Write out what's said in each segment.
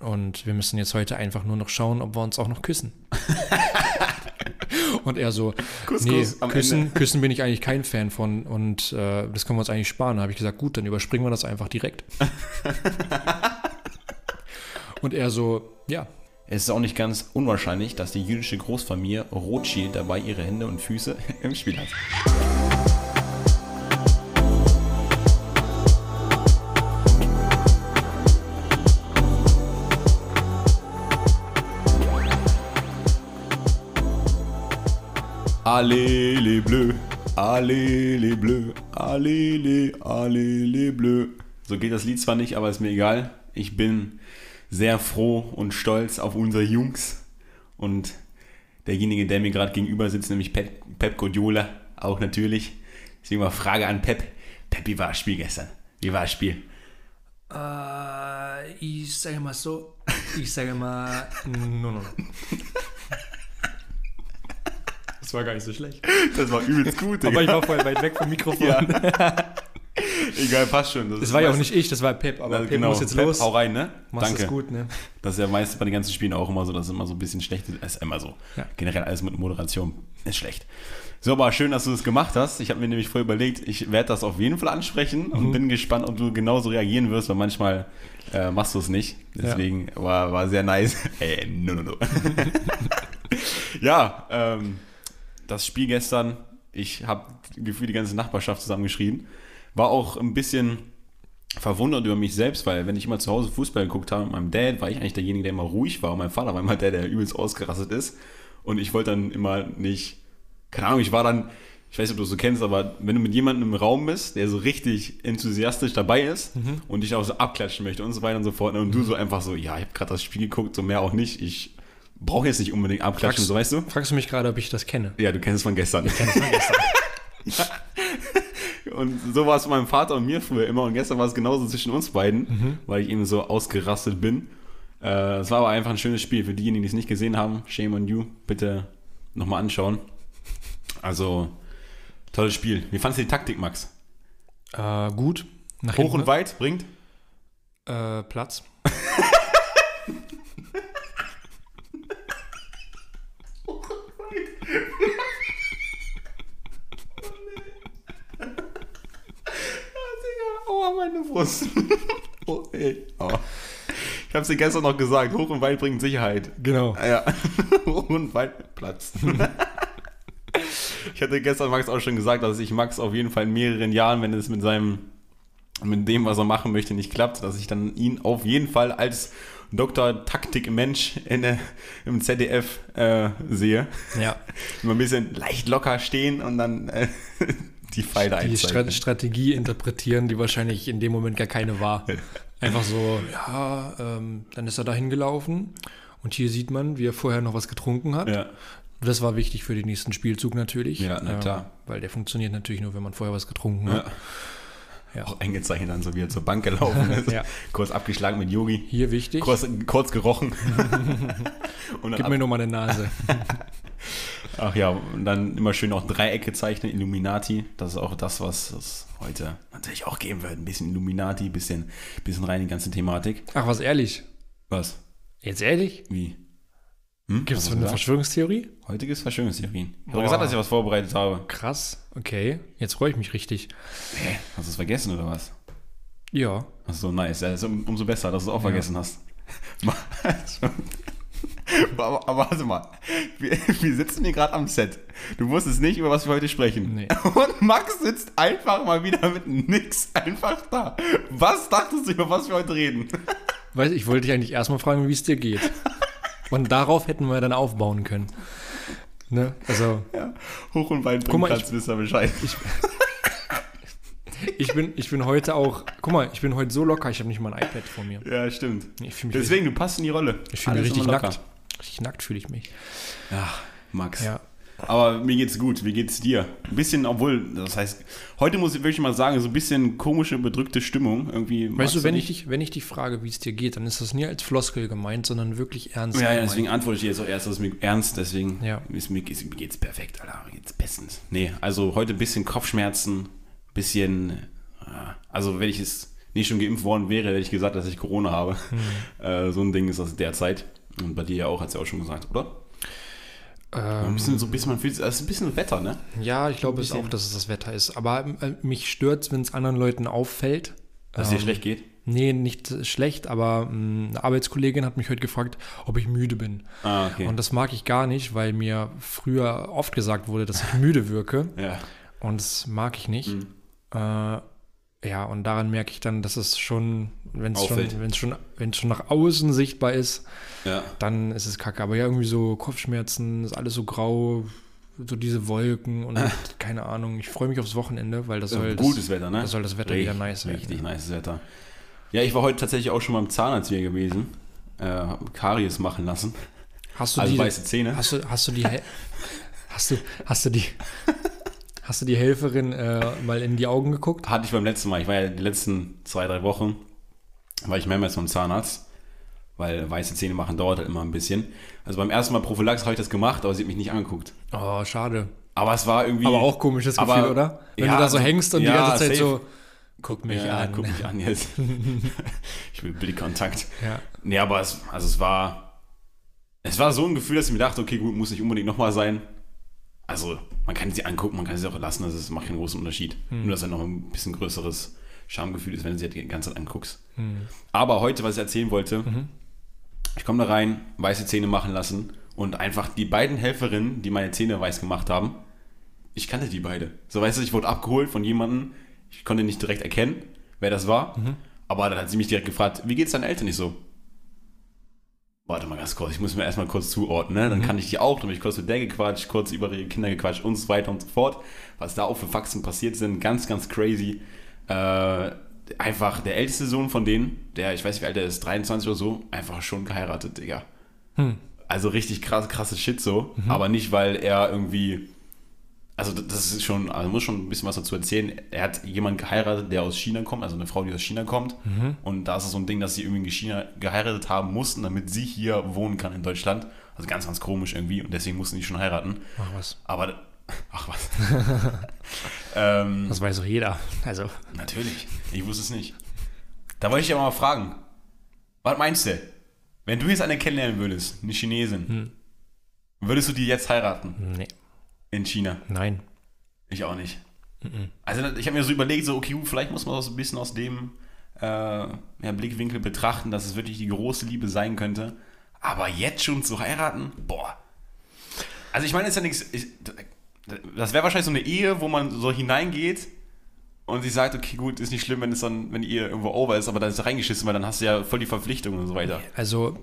und wir müssen jetzt heute einfach nur noch schauen, ob wir uns auch noch küssen. und er so, Kuss, nee, Kuss küssen, Ende. küssen bin ich eigentlich kein Fan von und äh, das können wir uns eigentlich sparen. Da habe ich gesagt, gut, dann überspringen wir das einfach direkt. und er so, ja, Es ist auch nicht ganz unwahrscheinlich, dass die jüdische Großfamilie Rothschild dabei ihre Hände und Füße im Spiel hat. Allez les Bleus, allez les Bleus, allez les, allez les Bleus. So geht das Lied zwar nicht, aber ist mir egal. Ich bin sehr froh und stolz auf unsere Jungs. Und derjenige, der mir gerade gegenüber sitzt, nämlich Pep, Pep Guardiola, auch natürlich. Deswegen mal Frage an Pep. Pep, wie war das Spiel gestern? Wie war das Spiel? Äh, ich sage mal so, ich sage mal, no, no, no. Das war gar nicht so schlecht. Das war übelst gut, Aber ich war voll weit weg vom Mikrofon. Ja. Egal, passt schon. Das war ja auch nicht ich, das war Pep, aber Ja, Pep genau. muss jetzt Pep, los. Hau rein, ne? Machst Danke. es gut, ne? Das ist ja meistens bei den ganzen Spielen auch immer so, dass es immer so ein bisschen schlecht ist. ist immer so. Ja. Generell alles mit Moderation ist schlecht. So, aber schön, dass du das gemacht hast. Ich habe mir nämlich vorher überlegt, ich werde das auf jeden Fall ansprechen Mhm. und bin gespannt, ob du genauso reagieren wirst, weil manchmal äh, machst du es nicht. Deswegen war, war sehr nice. Ey, no, no, no. ja, ähm, das Spiel gestern, ich habe gefühlt die ganze Nachbarschaft zusammengeschrien. War auch ein bisschen verwundert über mich selbst, weil wenn ich immer zu Hause Fußball geguckt habe mit meinem Dad, war ich eigentlich derjenige, der immer ruhig war und mein Vater war immer der, der übelst ausgerastet ist. Und ich wollte dann immer nicht, keine Ahnung, ich war dann, ich weiß nicht, ob du es so kennst, aber wenn du mit jemandem im Raum bist, der so richtig enthusiastisch dabei ist und dich auch so abklatschen möchte und so weiter und so fort, ne, und du so einfach so, ja, ich habe gerade das Spiel geguckt, so mehr auch nicht, ich brauche jetzt nicht unbedingt abklatschen, Fragst- so weißt du? Fragst du mich gerade, ob ich das kenne? Ja, du kennst es von gestern. Und so war es mit meinem Vater und mir früher immer. Und gestern war es genauso zwischen uns beiden, weil ich eben so ausgerastet bin. Äh, Es war aber einfach ein schönes Spiel. Für diejenigen, die es nicht gesehen haben, shame on you. Bitte nochmal anschauen. Also, tolles Spiel. Wie fandest du die Taktik, Max? Äh, gut. Nach Hoch hinten, und weit bringt? Äh, Platz. Meine Brust. oh, ey. Oh. Ich habe es dir gestern noch gesagt. Hoch und weit bringt Sicherheit. Genau. Ah Ja, und weit Platz. ich hatte gestern Max auch schon gesagt, dass ich Max auf jeden Fall in mehreren Jahren, wenn es mit seinem, mit dem, was er machen möchte, nicht klappt, dass ich dann ihn auf jeden Fall als Dr. Taktik-Mensch in der- im ZDF äh, sehe. Ja. Immer ein bisschen leicht locker stehen und dann äh, die Pfeile Die einzeichnen. Stra Strategie interpretieren, die wahrscheinlich in dem Moment gar keine war. Einfach so, ja, ähm, dann ist er dahin gelaufen und hier sieht man, wie er vorher noch was getrunken hat. Ja. Das war wichtig für den nächsten Spielzug natürlich. Ja, na klar. weil der funktioniert natürlich nur, wenn man vorher was getrunken hat. Ja. Ja. Auch eingezeichnet dann, so wie er zur Bank gelaufen ist. Ja. Kurz abgeschlagen mit Yogi. Hier wichtig, Kurz, kurz gerochen. gib ab, mir nur mal eine Nase. Ach ja, und dann immer schön auch Dreiecke zeichnen, Illuminati. Das ist auch das, was es heute natürlich auch geben wird. Ein bisschen Illuminati, ein bisschen, bisschen rein in die ganze Thematik. Ach, was ehrlich? Was? Jetzt ehrlich? Wie? Hm? Gibt es eine gesagt? Heutiges Heutiges Verschwörungstheorien. Ich habe gesagt, dass ich was vorbereitet habe. Krass, okay. Jetzt freue ich mich richtig. Hä? Hast du es vergessen oder was? Ja. Ach so, nice. Ja, ist um, umso besser, dass du es auch Ja. vergessen hast. aber, aber warte mal. Wir, wir sitzen hier gerade am Set. Du wusstest nicht, über was wir heute sprechen. Nee. Und Max sitzt einfach mal wieder mit nix einfach da. Was dachtest du, über was wir heute reden? Weiß, ich wollte dich eigentlich erstmal fragen, wie es dir geht. Und darauf hätten wir dann aufbauen können. Ne? Also, Ja. Hoch und weit kannst, wisst ihr Bescheid. ich bin, ich bin heute auch, guck mal, ich bin heute so locker, ich habe nicht mal ein iPad vor mir. Ja, stimmt. Ich fühle Deswegen, du passt in die Rolle. ich fühl mich richtig nackt. Richtig nackt fühle ich mich. Ja, Max. Ja. Aber mir geht's gut. Wie geht's dir? Ein bisschen, obwohl, das heißt, heute muss ich wirklich mal sagen, so ein bisschen komische, bedrückte Stimmung. Irgendwie. Weißt du, wenn ich, dich, wenn ich dich frage, wie es dir geht, dann ist das nie als Floskel gemeint, sondern wirklich ernst Ja, ja, deswegen antworte ich jetzt auch erst, das ist mir ernst, deswegen Ja. ist, mir, ist, mir geht's perfekt, Alter. Mir geht's bestens. Nee, also heute ein bisschen Kopfschmerzen, bisschen, äh, also wenn ich es nicht schon geimpft worden wäre, hätte ich gesagt, dass ich Corona habe. Hm. Äh, so ein Ding ist das derzeit. Und bei dir ja auch, hat sie auch schon gesagt, oder? ein Ähm, bisschen so ein bisschen, man fühlt es ist ein bisschen Wetter, ne? ja, ich glaube es auch, dass es das Wetter ist. Aber äh, mich stört es, wenn es anderen Leuten auffällt. Dass es dir Ähm, schlecht geht. Nee, nicht schlecht, aber mh, eine Arbeitskollegin hat mich heute gefragt, ob ich müde bin. Ah, okay. Und das mag ich gar nicht, weil mir früher oft gesagt wurde, dass ich müde wirke. ja. Und das mag ich nicht. Mhm. Äh, ja, und daran merke ich dann, dass es schon, wenn es schon, Auffällt. wenn es schon, wenn es schon nach außen sichtbar ist, ja. dann ist es kacke. Aber ja, irgendwie so Kopfschmerzen, ist alles so grau, so diese Wolken und keine Ahnung. Ich freue mich aufs Wochenende, weil das soll Gutes das, Wetter, ne? das soll das Wetter wieder nice werden. Richtig nice Wetter. Ja, ich war heute tatsächlich auch schon beim Zahnarzt hier gewesen. Äh, Karies machen lassen. Hast du Also die, weiße Zähne. Hast du, hast du die, hast du, hast du die, hast du die Helferin äh, mal in die Augen geguckt? Hatte ich beim letzten Mal. Ich war ja die letzten zwei, drei Wochen, war ich mehrmals beim Zahnarzt. Weil weiße Zähne machen dauert halt immer ein bisschen. Also beim ersten Mal Prophylax habe ich das gemacht, aber sie hat mich nicht angeguckt. Oh, schade. Aber es war irgendwie. Aber auch komisches Gefühl, Aber- oder? Wenn ja, du da so hängst und ja, die ganze Zeit safe. so, guck mich ja, an. guck mich an jetzt. ich will Blickkontakt. Ja. Nee, aber es, also es war. Es war so ein Gefühl, dass ich mir dachte, okay, gut, muss nicht unbedingt nochmal sein. Also, man kann sie angucken, man kann sie auch lassen, also es macht keinen großen Unterschied. Hm. Nur, dass er noch ein bisschen größeres Schamgefühl ist, wenn du sie halt die ganze Zeit anguckst. Hm. Aber heute, was ich erzählen wollte, Mhm. ich komme da rein, weiße Zähne machen lassen und einfach die beiden Helferinnen, die meine Zähne weiß gemacht haben, ich kannte die beide. So, weißt du, ich wurde abgeholt von jemandem, ich konnte nicht direkt erkennen, wer das war, Mhm. aber dann hat sie mich direkt gefragt, wie geht's deinen Eltern nicht so? Warte mal ganz kurz, ich muss mir erstmal kurz zuordnen, ne? dann kann ich die auch, dann habe ich kurz mit der gequatscht, kurz über ihre Kinder gequatscht und so weiter und so fort. Was da auch für Faxen passiert sind, ganz, ganz crazy. Äh, einfach der älteste Sohn von denen, der, ich weiß nicht wie alt er ist, 23 oder so, einfach schon geheiratet, Digga. Hm. Also richtig krass, krasses Shit so, aber nicht, weil er irgendwie, also das ist schon, also muss schon ein bisschen was dazu erzählen. Er hat jemanden geheiratet, der aus China kommt, also eine Frau, die aus China kommt. Und da ist es so ein Ding, dass sie irgendwie in China geheiratet haben mussten, damit sie hier wohnen kann in Deutschland. Also ganz, ganz komisch irgendwie und deswegen mussten die schon heiraten. Ach was. Aber, ach was. ähm, Das weiß doch jeder. Also, Natürlich. Ich wusste es nicht. Da wollte ich dich aber mal fragen. Was meinst du? Wenn du jetzt eine kennenlernen würdest, eine Chinesin, würdest du die jetzt heiraten nee. In China? Nein. Ich auch nicht. Also ich habe mir so überlegt, so okay, vielleicht muss man das ein bisschen aus dem äh, ja, Blickwinkel betrachten, dass es wirklich die große Liebe sein könnte. Aber jetzt schon zu heiraten, boah. Also ich meine, ist ja nichts. ich- Das wäre wahrscheinlich so eine Ehe, wo man so hineingeht und sie sagt, okay, gut, ist nicht schlimm, wenn es dann, wenn Ehe irgendwo over ist, aber dann ist es reingeschissen, weil dann hast du ja voll die Verpflichtung und so weiter. Also,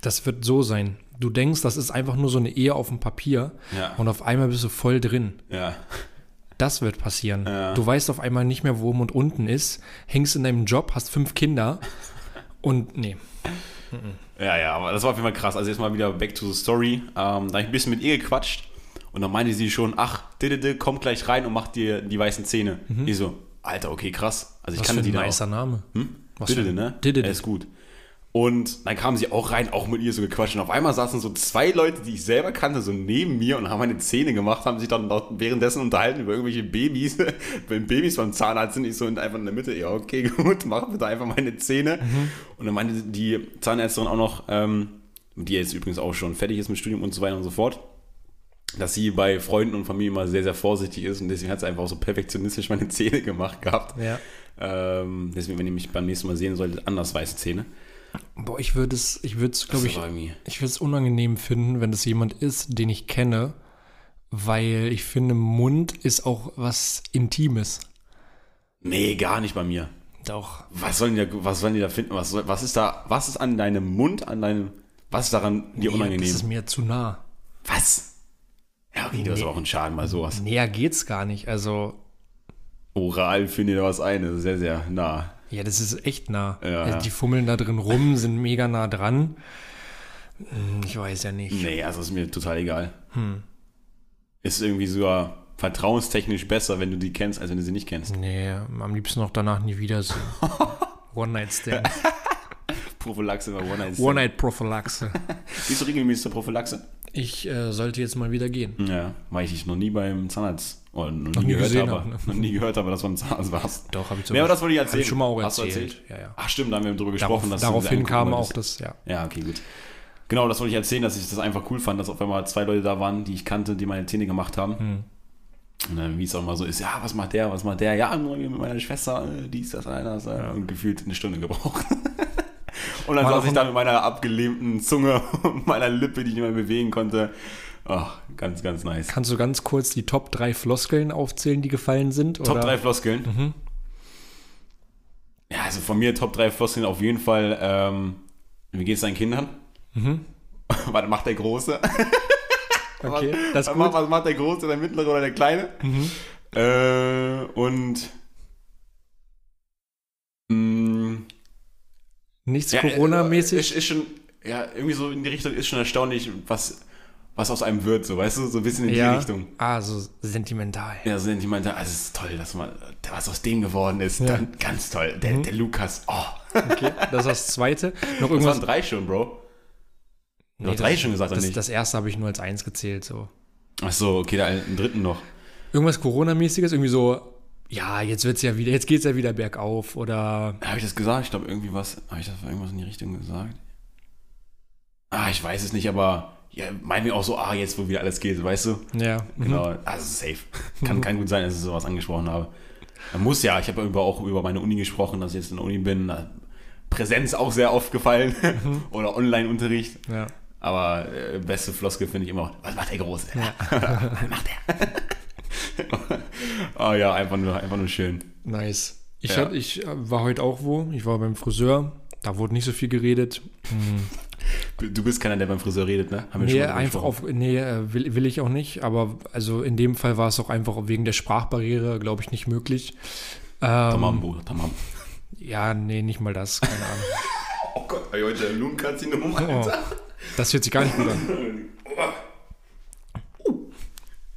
das wird so sein. Du denkst, das ist einfach nur so eine Ehe auf dem Papier Ja. und auf einmal bist du voll drin. Ja. Das wird passieren. Ja. Du weißt auf einmal nicht mehr, wo oben und unten ist, hängst in deinem Job, hast fünf Kinder und nee. Ja, ja, aber das war auf jeden Fall krass. Also jetzt mal wieder back to the story. Ähm, da habe ich ein bisschen mit ihr gequatscht und dann meinte sie schon, ach, kommt gleich rein und macht dir die weißen Zähne. Ich so, Alter, okay, krass. Also ich Was kannte für die ein da nicer. Name. Hm? Was Didede, für- ne? Didede. Er ist gut. Und dann kam sie auch rein, auch mit ihr so gequatscht. Und auf einmal saßen so zwei Leute, die ich selber kannte, so neben mir und haben meine Zähne gemacht, haben sich dann währenddessen unterhalten über irgendwelche Babys. Wenn Babys beim Zahnarzt sind, ich so einfach in der Mitte, ja, okay, gut, mach bitte einfach meine Zähne. Und dann meinte die Zahnärztin auch noch, ähm, die jetzt übrigens auch schon fertig ist mit Studium und so weiter und so fort, dass sie bei Freunden und Familie immer sehr, sehr vorsichtig ist und deswegen hat sie einfach auch so perfektionistisch meine Zähne gemacht gehabt. Ja. Ähm, deswegen, wenn ihr mich beim nächsten Mal sehen solltet, anders weiße Zähne. Boah, ich würde es, ich würde es, glaube ich, ich würde es unangenehm finden, wenn das jemand ist, den ich kenne, weil ich finde, Mund ist auch was Intimes. Nee, gar nicht bei mir. Doch. Was sollen die da, was sollen die da finden? Was, was ist da, was ist an deinem Mund, an deinem, was ist daran dir Nee, unangenehm? Das ist mir zu nah. was? Ja, okay, du hast Nee. auch einen Schaden bei sowas. Näher geht's gar nicht. Also, Oral findet da was ein, das ist sehr, sehr nah. ja, das ist echt nah. Ja. Also die fummeln da drin rum, sind mega nah dran. Hm, Ich weiß ja nicht. Nee, also ist mir total egal. Hm. Ist irgendwie sogar vertrauenstechnisch besser, wenn du die kennst, als wenn du sie nicht kennst. Nee, am liebsten auch danach nie wiedersehen. One-Night-Stand. Prophylaxe war One-Night. One-Night-Prophylaxe. Gehst du regelmäßig zur Prophylaxe? Ich äh, sollte jetzt mal wieder gehen. Ja, weil ich dich noch nie beim Zahnarzt oder noch, Noch nie gehört habe. habe, ne? Noch nie gehört habe, dass du beim Zahnarzt warst. Doch, habe ich so Nee, aber das wollte ich erzählen. ich schon mal auch Hast du erzählt. Ja, ja. Ach stimmt, da haben wir drüber gesprochen. Darauf, dass daraufhin kam auch das, ja. Ja, okay, gut. Genau, das wollte ich erzählen, dass ich das einfach cool fand, dass auf einmal zwei Leute da waren, die ich kannte, die meine Zähne gemacht haben. Hm. Und dann, wie es auch mal so ist, ja, was macht der, was macht der? Ja, mit meiner Schwester, äh, dies, das, einer, das, ja. und gefühlt eine Stunde gebraucht. und dann saß ich da mit meiner abgelähmten Zunge und meiner Lippe, die ich nicht mehr bewegen konnte. Ach, ganz, ganz nice. Kannst du ganz kurz die Top 3 Floskeln aufzählen, die gefallen sind? Top oder? 3 Floskeln. Mhm. Ja, also von mir Top 3 Floskeln auf jeden Fall, ähm, wie geht's deinen Kindern? Mhm. Was macht der Große? Okay, das ist was, macht, gut. was macht der Große, der Mittlere oder der Kleine? Mhm. Äh, und Nichts ja, Corona-mäßig. Ist, ist schon, ja, irgendwie so in die Richtung ist schon erstaunlich, was, was aus einem wird, so, weißt du, so ein bisschen in ja. die Richtung. Ah, so sentimental. Ja, so meinte, also es ist toll, dass man, was aus dem geworden ist. Ja. Dann, ganz toll. Der, der Lukas, oh. Okay, das ist das zweite. Noch Das waren irgendwas. drei schon, Bro. Hast das- drei schon gesagt, oder das, nicht? das erste habe ich nur als eins gezählt. So. Ach so, okay, da einen dritten noch. Irgendwas Corona-mäßiges, irgendwie so, ja, jetzt wird's ja wieder, jetzt geht's ja wieder bergauf oder Habe ich das gesagt? Ich glaube, irgendwie was, habe ich das irgendwas in die Richtung gesagt? Ah, ich weiß es nicht, aber ja, meinen wir auch so, ah, jetzt wo wieder alles geht, weißt du? ja. mhm. Genau, also safe. Kann, kann gut sein, dass ich sowas angesprochen habe. Man muss ja, ich habe ja über, auch über meine Uni gesprochen, dass ich jetzt in der Uni bin. Präsenz auch sehr oft gefallen oder Online-Unterricht. Ja. Aber äh, beste Floskel finde ich immer, was macht der Große? was macht der? Oh ja, einfach nur, einfach nur schön. Nice. Ich, Ja. hab, ich äh, war heute auch wo. Ich war beim Friseur. Da wurde nicht so viel geredet. Du bist keiner, der beim Friseur redet, ne? Haben wir Nee, einfach auf, nee, äh, will, will ich auch nicht. Aber also in dem Fall war es auch einfach wegen der Sprachbarriere, glaube ich, nicht möglich. Tamam, Ähm, Bruder, tamam. ja, nee, nicht mal das. Keine Ahnung. Oh Gott, heute Lungenkarzinom, Oh, das hört sich gar nicht gut an.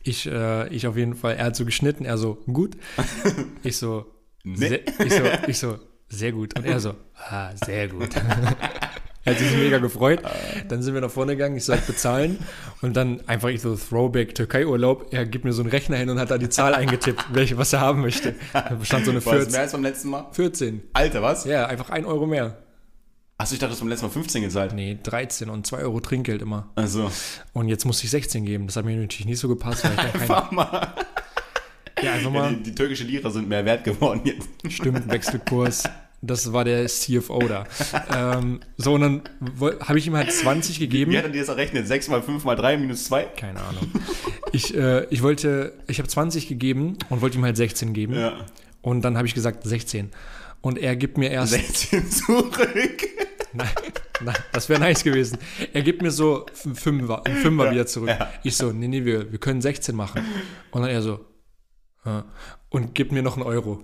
Ich, äh, ich auf jeden Fall, er hat so geschnitten, er so, gut. Ich so, Nee. sehr, ich so, ich so, sehr gut. Und er so, ah, sehr gut. er hat sich mega gefreut. Dann sind wir nach vorne gegangen, ich sag bezahlen. Und dann einfach ich so Throwback Türkei-Urlaub. Er gibt mir so einen Rechner hin und hat da die Zahl eingetippt, welche, was er haben möchte. Da stand so eine War das 14. mehr als beim letzten Mal? 14. Alter, was? Ja, einfach ein Euro mehr. Achso, ich dachte, du hast beim letzten Mal 15 gezahlt. Nee, 13 und 2 Euro Trinkgeld immer. Also, Und jetzt musste ich 16 geben. Das hat mir natürlich nicht so gepasst, weil ich ja keine, einfach mal. ja, einfach Ja, mal die, die türkische Lira sind mehr wert geworden jetzt. stimmt, Wechselkurs. Das war der CFO da. ähm, so, und dann habe ich ihm halt 20 gegeben. Wie hat er dir das errechnet? 6 mal 5 mal 3 minus 2? Keine Ahnung. Ich, äh, ich wollte, ich habe 20 gegeben und wollte ihm halt 16 geben. Ja. Und dann habe ich gesagt 16. Und er gibt mir erst. 16 zurück. Nein, nein, das wäre nice gewesen. Er gibt mir so einen Fünfer, einen Fünfer wieder zurück. ja. Ich so, nee, nee, wir, wir können 16 machen. Und dann er so, ja. und gibt mir noch einen Euro.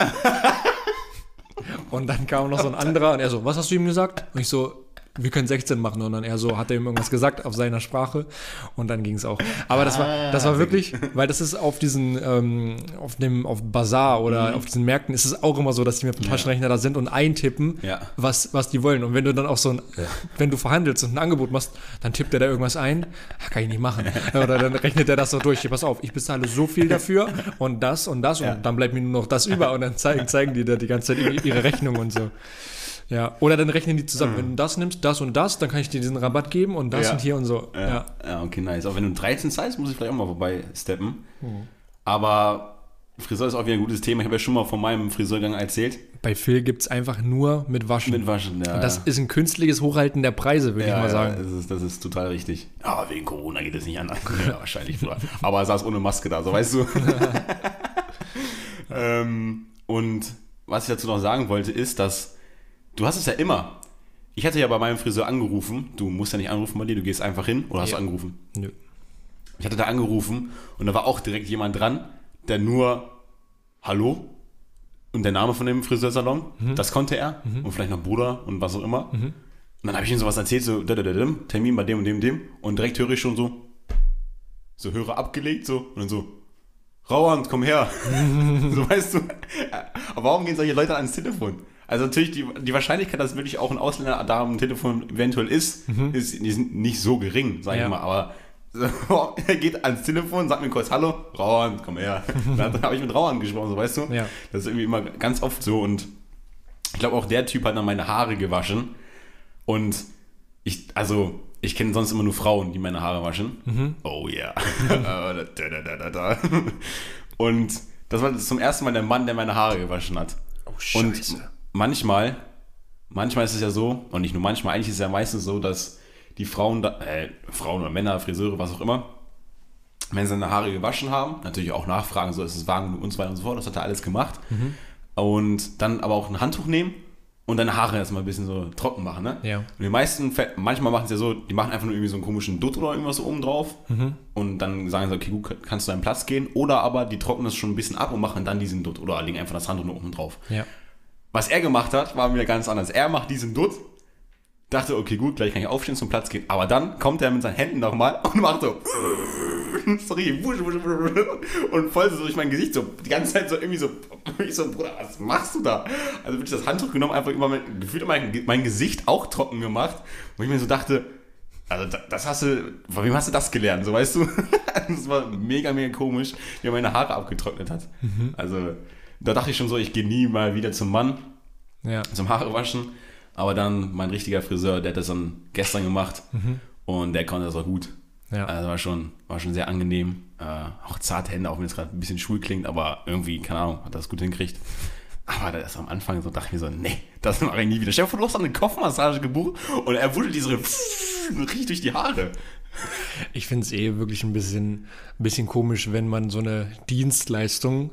und dann kam noch so ein anderer und er so, was hast du ihm gesagt? Und ich so, wir können 16 machen. Und dann er so, hat er ihm irgendwas gesagt auf seiner Sprache und dann ging es auch. Aber das war, das war wirklich, weil das ist auf diesen, ähm, auf dem, auf Bazar oder auf diesen Märkten ist es auch immer so, dass die mit dem Taschenrechner da sind und eintippen, Ja. was, was die wollen. Und wenn du dann auch so ein, wenn du verhandelst und ein Angebot machst, dann tippt er da irgendwas ein, Ah, kann ich nicht machen. Oder dann rechnet er das so durch. Pass auf, ich bezahle so viel dafür und das und das Ja. und dann bleibt mir nur noch das über und dann zeigen, zeigen die da die ganze Zeit ihre Rechnung und so. Ja, oder dann rechnen die zusammen. Wenn du das nimmst, das und das, dann kann ich dir diesen Rabatt geben und das Ja. und hier und so. Ja. Ja. ja, okay, nice. Auch wenn du 13 zahlst, muss ich vielleicht auch mal vorbei steppen. Mhm. Aber Friseur ist auch wieder ein gutes Thema. Ich habe ja schon mal von meinem Friseurgang erzählt. Bei Phil gibt es einfach nur mit Waschen. Mit Waschen, ja. und das ja. ist ein künstliches Hochhalten der Preise, würde ja, ich mal sagen. Ja, das, ist, das ist total richtig. Aber wegen Corona geht es nicht anders. ja, wahrscheinlich. Aber er saß ohne Maske da, so weißt du. ähm, und was ich dazu noch sagen wollte, ist, dass du hast es ja immer. Ich hatte ja bei meinem Friseur angerufen. Du musst ja nicht anrufen bei dir, du gehst einfach hin. Oder hast Ja. du angerufen? Nö. Ich hatte da angerufen und da war auch direkt jemand dran, der nur Hallo und der Name von dem Friseursalon, das konnte er und vielleicht noch Bruder und was auch immer. Und dann habe ich ihm sowas erzählt, so Termin bei dem und dem und dem und direkt höre ich schon so, so Hörer abgelegt so und dann so, Rauhand, komm her. so weißt du. Aber warum gehen solche Leute ans Telefon? Also natürlich, die, die Wahrscheinlichkeit, dass wirklich auch ein Ausländer da am Telefon eventuell ist, ist, ist nicht so gering, sag Ja. ich mal. Aber so, er geht ans Telefon, sagt mir kurz Hallo, Rauan, komm her. Dann habe ich mit Rauan gesprochen, so weißt du? Ja. Das ist irgendwie immer ganz oft so. Und ich glaube auch der Typ hat dann meine Haare gewaschen. Und ich, also, ich kenne sonst immer nur Frauen, die meine Haare waschen. Mhm. Oh da. Und das war zum ersten Mal der Mann, der meine Haare gewaschen hat. Oh, Und manchmal, manchmal ist es ja so, und nicht nur manchmal, eigentlich ist es ja meistens so, dass die Frauen, äh, Frauen oder Männer, Friseure, was auch immer, wenn sie seine Haare gewaschen haben, natürlich auch nachfragen, so ist es warm genug und so weiter und so fort, das hat er alles gemacht. Und dann aber auch ein Handtuch nehmen und deine Haare erstmal ein bisschen so trocken machen, ne? Ja. Und die meisten, manchmal machen es ja so, die machen einfach nur irgendwie so einen komischen Dutt oder irgendwas so oben drauf und dann sagen sie, okay, gut, kannst du deinen Platz gehen. Oder aber die trocknen das schon ein bisschen ab und machen dann diesen Dutt oder legen einfach das Handtuch nur oben drauf. Ja. Was er gemacht hat, war wieder ganz anders. Er macht diesen Dutt, dachte, okay, gut, gleich kann ich aufstehen, zum Platz gehen. Aber dann kommt er mit seinen Händen nochmal und macht so. Sorry, wusch, wusch, wusch, wusch, und voll so durch mein Gesicht, so die ganze Zeit so irgendwie so. Ich so, Bruder, was machst du da? Also wirklich das Handtuch genommen, einfach über mein, gefühlt mein, mein Gesicht auch trocken gemacht. Und ich mir so dachte, also da- das hast du, von wem hast du das gelernt, so weißt du? Das war mega, mega komisch, wie er meine Haare abgetrocknet hat. Also da dachte ich schon so, ich gehe nie mal wieder zum Mann Ja. zum Haare waschen. Aber dann mein richtiger Friseur, der hat das dann gestern gemacht und der konnte das auch gut. Ja. Also war schon, war schon sehr angenehm. Äh, auch zarte Hände, auch wenn es gerade ein bisschen schwul klingt, aber irgendwie, keine Ahnung, hat das gut hingekriegt. Aber das am Anfang so dachte ich mir so, nee, das mache ich nie wieder. Stell dir vor, du hast eine Kopfmassage gebucht und er wuschelt diese riecht durch die Haare. Ich finde es eh wirklich ein bisschen, ein bisschen komisch, wenn man so eine Dienstleistung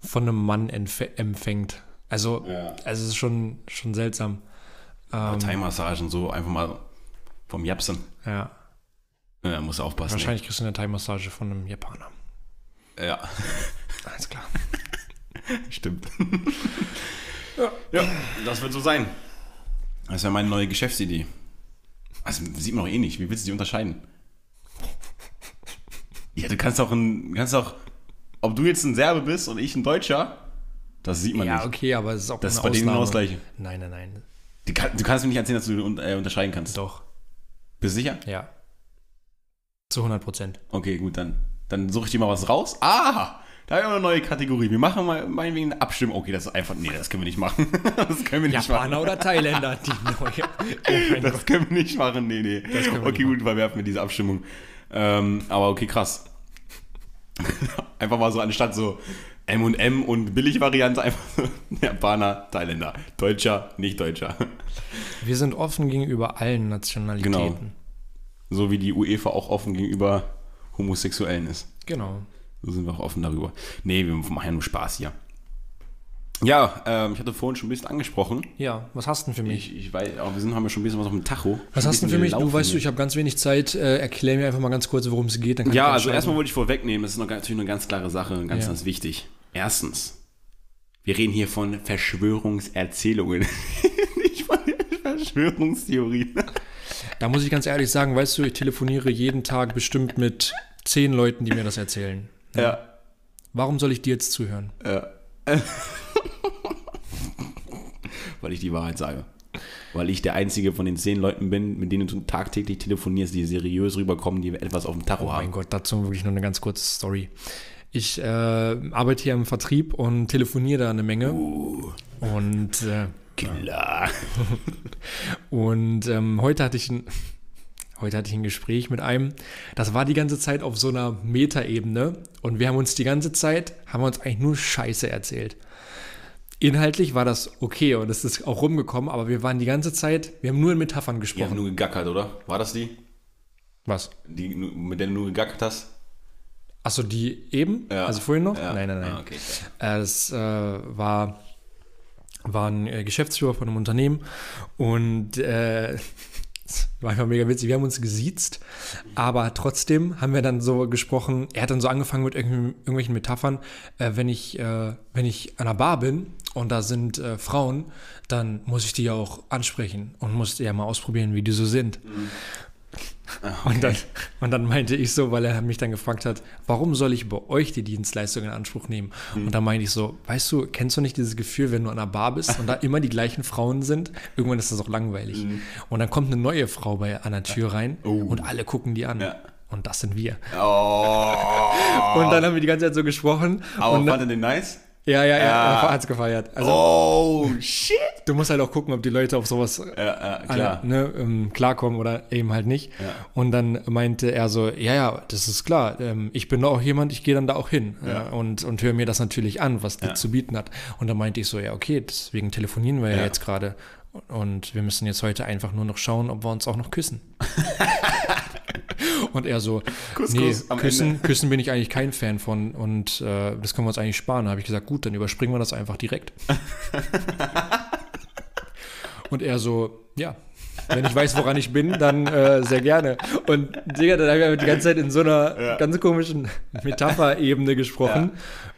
von einem Mann empfängt. Also, Ja. also es ist schon, schon seltsam. Aber Thai-Massagen so einfach mal vom Japsen. Ja. Ja, muss aufpassen. Wahrscheinlich kriegst du eine Thai-Massage von einem Japaner. Ja, Alles klar. stimmt. ja. das wird so sein. Das wäre meine neue Geschäftsidee. Also sieht man doch eh nicht. Wie willst du die unterscheiden? Ja, du kannst auch ein, kannst auch, ob du jetzt ein Serbe bist und ich ein Deutscher, das sieht man Ja, nicht. okay, aber es ist auch Das ist bei denen genau das. Gleiche. Nein, nein, nein. Du, kann, du kannst mir nicht erzählen, dass du äh, unterscheiden kannst. Doch. Bist du sicher? Ja. Zu 100 Prozent. Okay, gut, dann, dann suche ich dir mal was raus. Ah, da haben wir eine neue Kategorie. Wir machen mal meinetwegen eine Abstimmung. Okay, das ist einfach, nee, das können wir nicht machen. Das können wir nicht machen. Japaner oder Thailänder, die neue. Oh mein Gott. Das können wir nicht machen, nee, nee. okay, gut, verwerfen wir diese Abstimmung. Ähm, aber okay, krass. einfach mal so anstatt so M&M und Billigvariante einfach so Japaner, Thailänder. Deutscher, nicht Deutscher. Wir sind offen gegenüber allen Nationalitäten. Genau. So wie die UEFA auch offen gegenüber Homosexuellen ist. Genau. So sind wir auch offen darüber. Nee, wir machen ja nur Spaß hier. Ja, ähm, ich hatte vorhin schon ein bisschen angesprochen. Ja, was hast du denn für mich? Ich, ich weiß, aber wir sind, haben ja schon ein bisschen was auf dem Tacho. was hast du denn für mich? Du weißt du, ich habe ganz wenig Zeit. Äh, erklär mir einfach mal ganz kurz, worum es geht. Ja, ich also erstmal wollte ich vorwegnehmen, das ist noch, natürlich eine ganz klare Sache, ganz, Ja. ganz wichtig. Erstens, wir reden hier von Verschwörungserzählungen, nicht von Verschwörungstheorien. Da muss ich ganz ehrlich sagen, weißt du, ich telefoniere jeden Tag bestimmt mit zehn Leuten, die mir das erzählen. Ja, Warum soll ich dir jetzt zuhören? ja. Weil ich die Wahrheit sage. Weil ich der einzige von den zehn Leuten bin, mit denen du tagtäglich telefonierst, die seriös rüberkommen, die etwas auf dem Tacho Oh mein haben. Gott, dazu wirklich nur eine ganz kurze Story. Ich äh, arbeite hier im Vertrieb und telefoniere da eine Menge. Und, äh, Klar. und ähm, heute hatte ich ein. Heute hatte ich ein Gespräch mit einem, das war die ganze Zeit auf so einer Metaebene und wir haben uns die ganze Zeit, haben wir uns eigentlich nur Scheiße erzählt. Inhaltlich war das okay und es ist auch rumgekommen, aber wir waren die ganze Zeit, wir haben nur in Metaphern Die haben gesprochen. nur gegackert, oder? War das die? Was? die mit der du nur gegackert hast? Achso, die eben? Ja. Also vorhin noch? Ja. Nein, nein, nein. Ah, okay. Äh, Das äh, war, war ein äh, Geschäftsführer von einem Unternehmen und äh, es war einfach mega witzig. Wir haben uns gesiezt, aber trotzdem haben wir dann so gesprochen. Er hat dann so angefangen mit irgendw- irgendwelchen Metaphern. Äh, wenn, ich, äh, wenn ich an einer Bar bin und da sind äh, Frauen, dann muss ich die ja auch ansprechen und muss ja mal ausprobieren, wie die so sind. Und, dann, und dann meinte ich so, weil er mich dann gefragt hat, warum soll ich bei euch die Dienstleistung in Anspruch nehmen? Und dann meinte ich so, weißt du, kennst du nicht dieses Gefühl, wenn du an einer Bar bist und da immer die gleichen Frauen sind? Irgendwann ist das auch langweilig. Und dann kommt eine neue Frau bei, an der Tür rein und alle gucken die an. Ja. Und das sind wir. Oh. Und dann haben wir die ganze Zeit so gesprochen. Aber und fand er den nice? Ja, ja, ja, Ja. er hat's gefeiert. Also Oh, shit. du musst halt auch gucken, ob die Leute auf sowas Ja, ja, klar. alle, ne, ähm, klarkommen oder eben halt nicht. Ja. Und dann meinte er so, ja, ja, das ist klar, ähm, ich bin da auch jemand, ich gehe dann da auch hin Ja. äh, und, und höre mir das natürlich an, was Ja. zu bieten hat. Und dann meinte ich so, ja, okay, deswegen telefonieren wir ja, Ja. jetzt gerade. Und wir müssen jetzt heute einfach nur noch schauen, ob wir uns auch noch küssen. und er so, Kuss, nee, Kuss küssen, küssen bin ich eigentlich kein Fan von und äh, das können wir uns eigentlich sparen. Da habe ich gesagt, gut, dann überspringen wir das einfach direkt. und er so, ja, wenn ich weiß, woran ich bin, dann äh, sehr gerne. Und Digga, dann haben wir die ganze Zeit in so einer Ja. ganz komischen Metapher-Ebene gesprochen.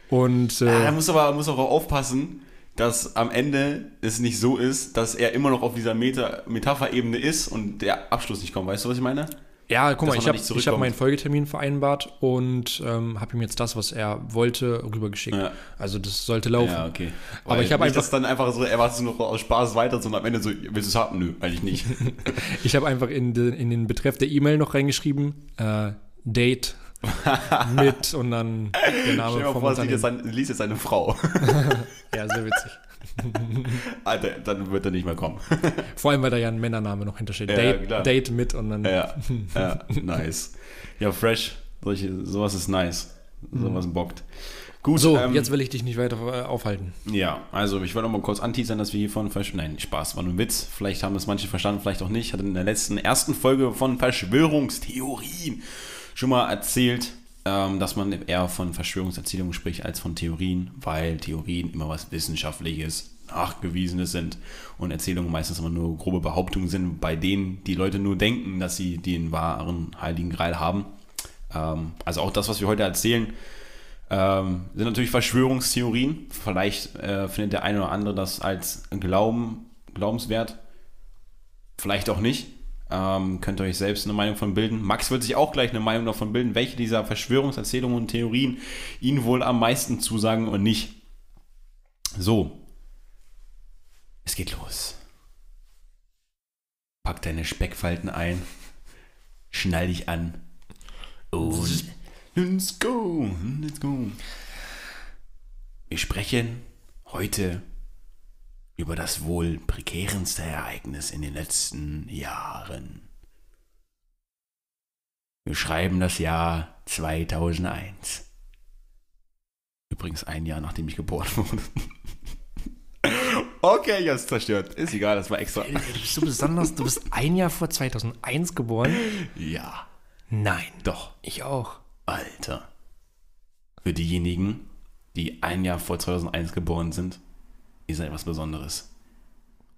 Und Ja, äh, er muss aber, muss aber aufpassen, dass am Ende es nicht so ist, dass er immer noch auf dieser Meta Metapher-Ebene ist und der Abschluss nicht kommt. Weißt du, was ich meine? Ja, guck mal, ich habe hab meinen Folgetermin vereinbart und ähm, habe ihm jetzt das, was er wollte, rübergeschickt. Ja. Also das sollte laufen. Ja, okay. Aber Weil ich hab nicht, einfach- dass dann einfach so, er wartet noch aus Spaß weiter, sondern am Ende so, willst du es haben? Nö, eigentlich nicht. Ich habe einfach in, den- in den Betreff der E-Mail noch reingeschrieben, äh, Date mit und dann der Name Stell vom vor, Unternehmen. liest jetzt seine Frau. Ja, sehr witzig. Alter, dann wird er nicht mehr kommen. Vor allem, weil da ja ein Männername noch hintersteht. Ja, Date, klar. Date mit und dann. ja, ja, nice. Ja, fresh. Solche, sowas ist nice. Sowas bockt. Gut, So, ähm, jetzt will ich dich nicht weiter äh, aufhalten. Ja, also ich wollte noch mal kurz anteasern, dass wir hier von Versch Nein, Spaß, war nur ein Witz. Vielleicht haben es manche verstanden, vielleicht auch nicht. Ich hatte in der letzten, ersten Folge von Verschwörungstheorien schon mal erzählt, dass man eher von Verschwörungserzählungen spricht als von Theorien, weil Theorien immer was Wissenschaftliches, Nachgewiesenes sind und Erzählungen meistens immer nur grobe Behauptungen sind, bei denen die Leute nur denken, dass sie den wahren Heiligen Gral haben. Ähm, also auch das, was wir heute erzählen, ähm, sind natürlich Verschwörungstheorien. Vielleicht äh, findet der eine oder andere das als Glauben, glaubenswert. Vielleicht auch nicht. Ähm, könnt ihr euch selbst eine Meinung von bilden. Max wird sich auch gleich eine Meinung davon bilden, welche dieser Verschwörungserzählungen und Theorien ihn wohl am meisten zusagen und nicht. So. Es geht los. Pack deine Speckfalten ein. Schnall dich an. Und let's go, let's go. Wir sprechen heute über das wohl prekärendste Ereignis in den letzten Jahren. Wir schreiben das Jahr 2001. Übrigens ein Jahr nachdem ich geboren wurde. okay, jetzt zerstört. Ist egal, das war extra. Du bist so besonders, du bist ein Jahr vor 2001 geboren? Ja, Nein. doch. Ich auch. Alter. Für diejenigen, die ein Jahr vor 2001 geboren sind, ihr seid was Besonderes.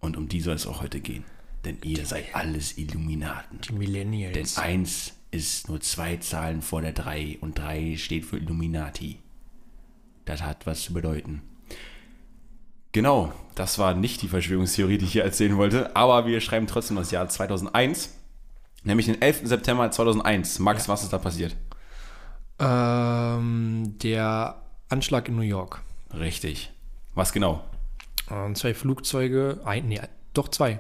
Und um die soll es auch heute gehen. Denn ihr seid alles Illuminaten. Die Denn Millennials. eins ist nur zwei Zahlen vor der drei und drei steht für Illuminati. Das hat was zu bedeuten. Genau, das war nicht die Verschwörungstheorie, die ich hier erzählen wollte, aber wir schreiben trotzdem das Jahr 2001, nämlich den 11. September 2001. Max, was ist da passiert? Ähm, der Anschlag in New York. Richtig. Was genau? Zwei Flugzeuge, ein, nee, doch zwei.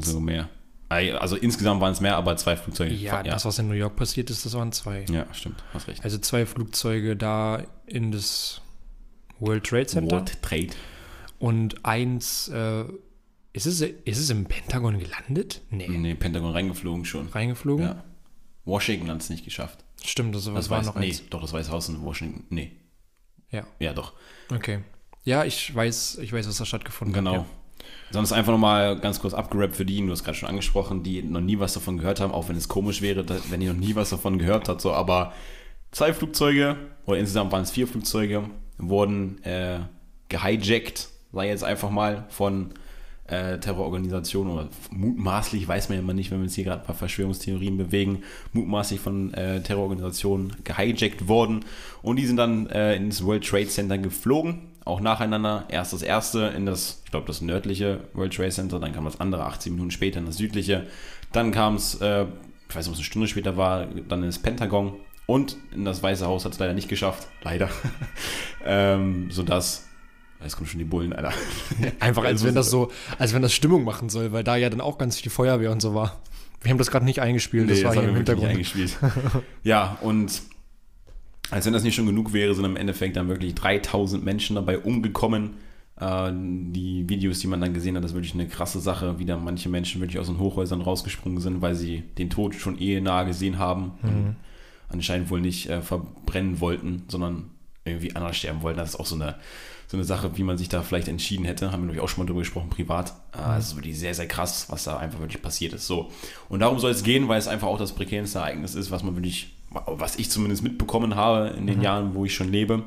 So mehr. Also insgesamt waren es mehr, aber zwei Flugzeuge. Ja, das, was in New York passiert ist, das waren zwei. ja stimmt, hast recht. Also zwei Flugzeuge da in das World Trade Center. World Trade. Und eins, äh, ist, es, ist es im Pentagon gelandet? Nee. Nee, Pentagon reingeflogen schon. Reingeflogen? Ja. Washington hat es nicht geschafft. Stimmt, das, Das war weiß, noch nee, eins. doch, das Weiße Haus in Washington. Nee. Ja, Ja, doch. okay. Ja, ich weiß, ich weiß, was da stattgefunden Genau. hat. Sonst einfach nochmal ganz kurz abgerappt für die, du hast gerade schon angesprochen, die noch nie was davon gehört haben, auch wenn es komisch wäre, wenn ihr noch nie was davon gehört habt, so, aber zwei Flugzeuge, oder insgesamt waren es vier Flugzeuge, wurden äh, gehijackt, sei jetzt einfach mal von äh, Terrororganisationen oder mutmaßlich, weiß man ja immer nicht, wenn wir uns hier gerade bei Verschwörungstheorien bewegen, mutmaßlich von äh, Terrororganisationen gehijackt worden und die sind dann äh, ins World Trade Center geflogen, auch nacheinander. Erst das erste in das, ich glaube, das nördliche World Trade Center, dann kam das andere 18 Minuten später in das südliche. Dann kam es äh, ich weiß nicht, ob es eine Stunde später war, dann ins Pentagon und in das Weiße Haus hat es leider nicht geschafft. Leider. ähm, sodass. Jetzt kommen schon die Bullen, Alter. Einfach als wenn das so, als wenn das Stimmung machen soll, weil da ja dann auch ganz viel Feuerwehr und so war. Wir haben das gerade nicht eingespielt, Nee, das war das hier haben im Hintergrund. eingespielt. ja, und als wenn das nicht schon genug wäre, sind im Endeffekt dann wirklich 3000 Menschen dabei umgekommen. Äh, die Videos, die man dann gesehen hat, das ist wirklich eine krasse Sache, wie da manche Menschen wirklich aus den Hochhäusern rausgesprungen sind, weil sie den Tod schon eh nahe gesehen haben und anscheinend wohl nicht äh, verbrennen wollten, sondern irgendwie anders sterben wollten. Das ist auch so eine, so eine Sache, wie man sich da vielleicht entschieden hätte. Haben wir natürlich auch schon mal drüber gesprochen, privat. Äh, Das ist wirklich sehr, sehr krass, was da einfach wirklich passiert ist. So. Und darum soll es gehen, weil es einfach auch das prekärste Ereignis ist, was man wirklich, was ich zumindest mitbekommen habe in den Jahren, wo ich schon lebe.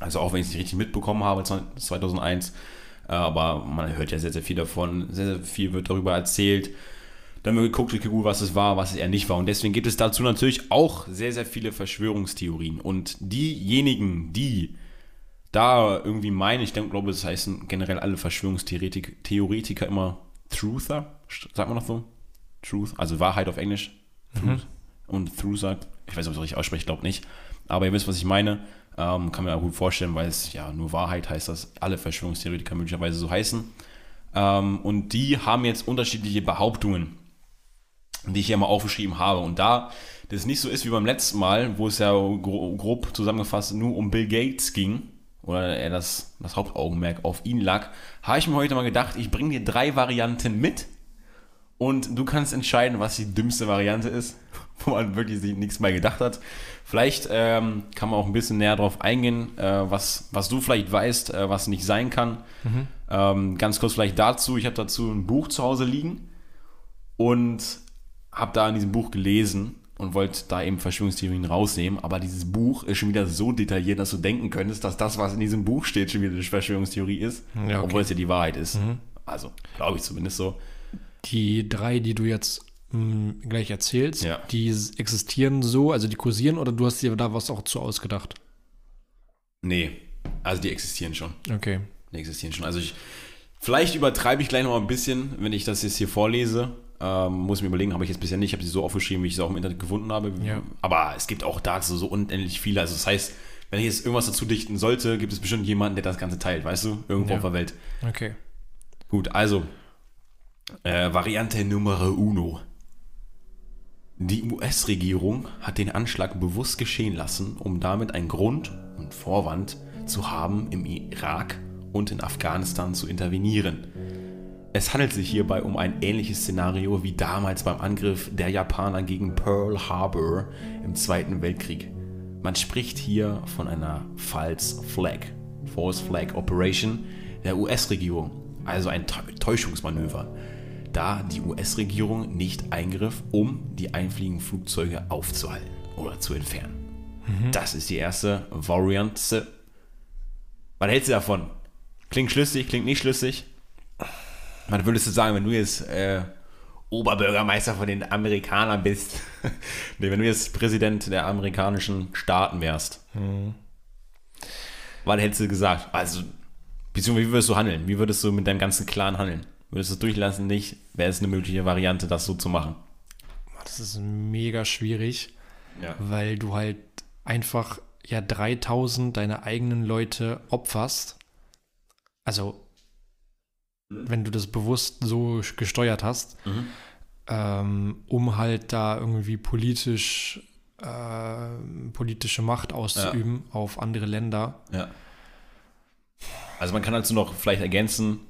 Also auch wenn ich es nicht richtig mitbekommen habe, 2001. Äh, Aber man hört ja sehr, sehr viel davon. Sehr, sehr viel wird darüber erzählt. Dann wird geguckt, okay, gut, was es war, was es eher nicht war. Und deswegen gibt es dazu natürlich auch sehr, sehr viele Verschwörungstheorien. Und diejenigen, die da irgendwie meinen, ich denke, glaube, das heißen generell alle Verschwörungstheoretiker Theoretiker immer Truther, sagt man noch so? Truth, also Wahrheit auf Englisch. Truth. Und Truth sagt, ich weiß ob ich es richtig ausspreche, ich glaube nicht. Aber ihr wisst, was ich meine. Ähm, kann mir auch gut vorstellen, weil es ja nur Wahrheit heißt, dass alle Verschwörungstheoretiker möglicherweise so heißen. Ähm, und die haben jetzt unterschiedliche Behauptungen, die ich hier mal aufgeschrieben habe. Und da das nicht so ist wie beim letzten Mal, wo es ja gro grob zusammengefasst nur um Bill Gates ging, oder er das, das Hauptaugenmerk auf ihn lag, habe ich mir heute mal gedacht, ich bringe dir drei Varianten mit und du kannst entscheiden, was die dümmste Variante ist, wo man wirklich sich nichts mehr gedacht hat. Vielleicht ähm, kann man auch ein bisschen näher drauf eingehen, äh, was, was du vielleicht weißt, äh, was nicht sein kann. Ähm, ganz kurz vielleicht dazu, ich habe dazu ein Buch zu Hause liegen und habe da in diesem Buch gelesen und wollte da eben Verschwörungstheorien rausnehmen, aber dieses Buch ist schon wieder so detailliert, dass du denken könntest, dass das, was in diesem Buch steht, schon wieder eine Verschwörungstheorie ist, Ja, okay. obwohl es ja die Wahrheit ist. Also, glaube ich zumindest so. Die drei, die du jetzt mh, gleich erzählst, Ja. die existieren so, also die kursieren oder du hast dir da was auch zu ausgedacht? Nee, also die existieren schon. Okay. Die existieren schon. Also ich, vielleicht übertreibe ich gleich noch mal ein bisschen, wenn ich das jetzt hier vorlese. Ähm, muss mir überlegen, habe ich jetzt bisher nicht. Ich habe sie so aufgeschrieben, wie ich sie auch im Internet gefunden habe. Ja. Aber es gibt auch dazu so unendlich viele. Also das heißt, wenn ich jetzt irgendwas dazu dichten sollte, gibt es bestimmt jemanden, der das Ganze teilt, weißt du? Irgendwo Ja. auf der Welt. Okay. Gut, also äh, Variante Nummer uno. Die US-Regierung hat den Anschlag bewusst geschehen lassen, um damit einen Grund und Vorwand zu haben, im Irak und in Afghanistan zu intervenieren. Es handelt sich hierbei um ein ähnliches Szenario wie damals beim Angriff der Japaner gegen Pearl Harbor im Zweiten Weltkrieg. Man spricht hier von einer False Flag, False Flag Operation der US-Regierung, also ein Täu- Täuschungsmanöver, da die US-Regierung nicht eingriff, um die einfliegenden Flugzeuge aufzuhalten oder zu entfernen. Das ist die erste Variante. Was hältst du davon? Klingt schlüssig, klingt nicht schlüssig? Was würdest du sagen, wenn du jetzt äh, Oberbürgermeister von den Amerikanern bist? nee, wenn du jetzt Präsident der amerikanischen Staaten wärst. Was hättest du gesagt? Also, beziehungsweise wie würdest du handeln? Wie würdest du mit deinem ganzen Clan handeln? Würdest du es durchlassen? Nicht? Wäre es eine mögliche Variante, das so zu machen? Das ist mega schwierig, Ja. weil du halt einfach ja 3000 deine eigenen Leute opferst. Also, wenn du das bewusst so gesteuert hast, ähm, um halt da irgendwie politisch äh, politische Macht auszuüben auf andere Länder. Ja. Also man kann dazu noch vielleicht ergänzen,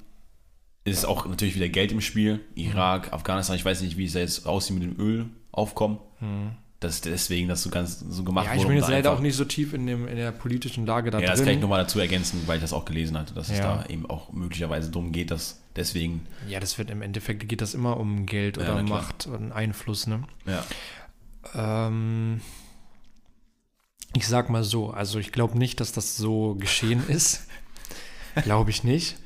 ist auch natürlich wieder Geld im Spiel. Irak, Afghanistan, ich weiß nicht, wie es da jetzt aussieht mit dem Ölaufkommen. Das ist deswegen, dass so ganz so gemacht Ja, ich wurde. bin jetzt leider auch nicht so tief in, dem, in der politischen Lage da Ja, das kann ich drin. nochmal dazu ergänzen, weil ich das auch gelesen hatte, dass es Ja. da eben auch möglicherweise darum geht, dass deswegen, Ja, das wird im Endeffekt geht das immer um Geld Ja, oder klar. Macht und Einfluss, ne? ja. Ähm, ich sag mal so, also ich glaube nicht, dass das so geschehen ist. glaube ich nicht.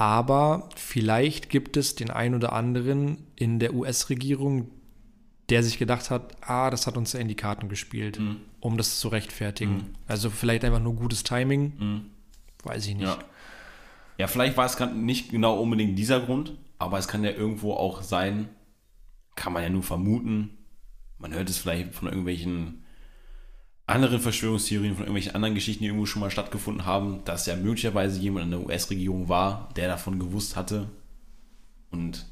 Aber vielleicht gibt es den einen oder anderen in der US-Regierung, der sich gedacht hat, ah, das hat uns ja in die Karten gespielt, Mhm. um das zu rechtfertigen. Also vielleicht einfach nur gutes Timing, weiß ich nicht. Ja. Ja, vielleicht war es nicht genau unbedingt dieser Grund, aber es kann ja irgendwo auch sein, kann man ja nur vermuten, man hört es vielleicht von irgendwelchen anderen Verschwörungstheorien, von irgendwelchen anderen Geschichten, die irgendwo schon mal stattgefunden haben, dass ja möglicherweise jemand in der US-Regierung war, der davon gewusst hatte und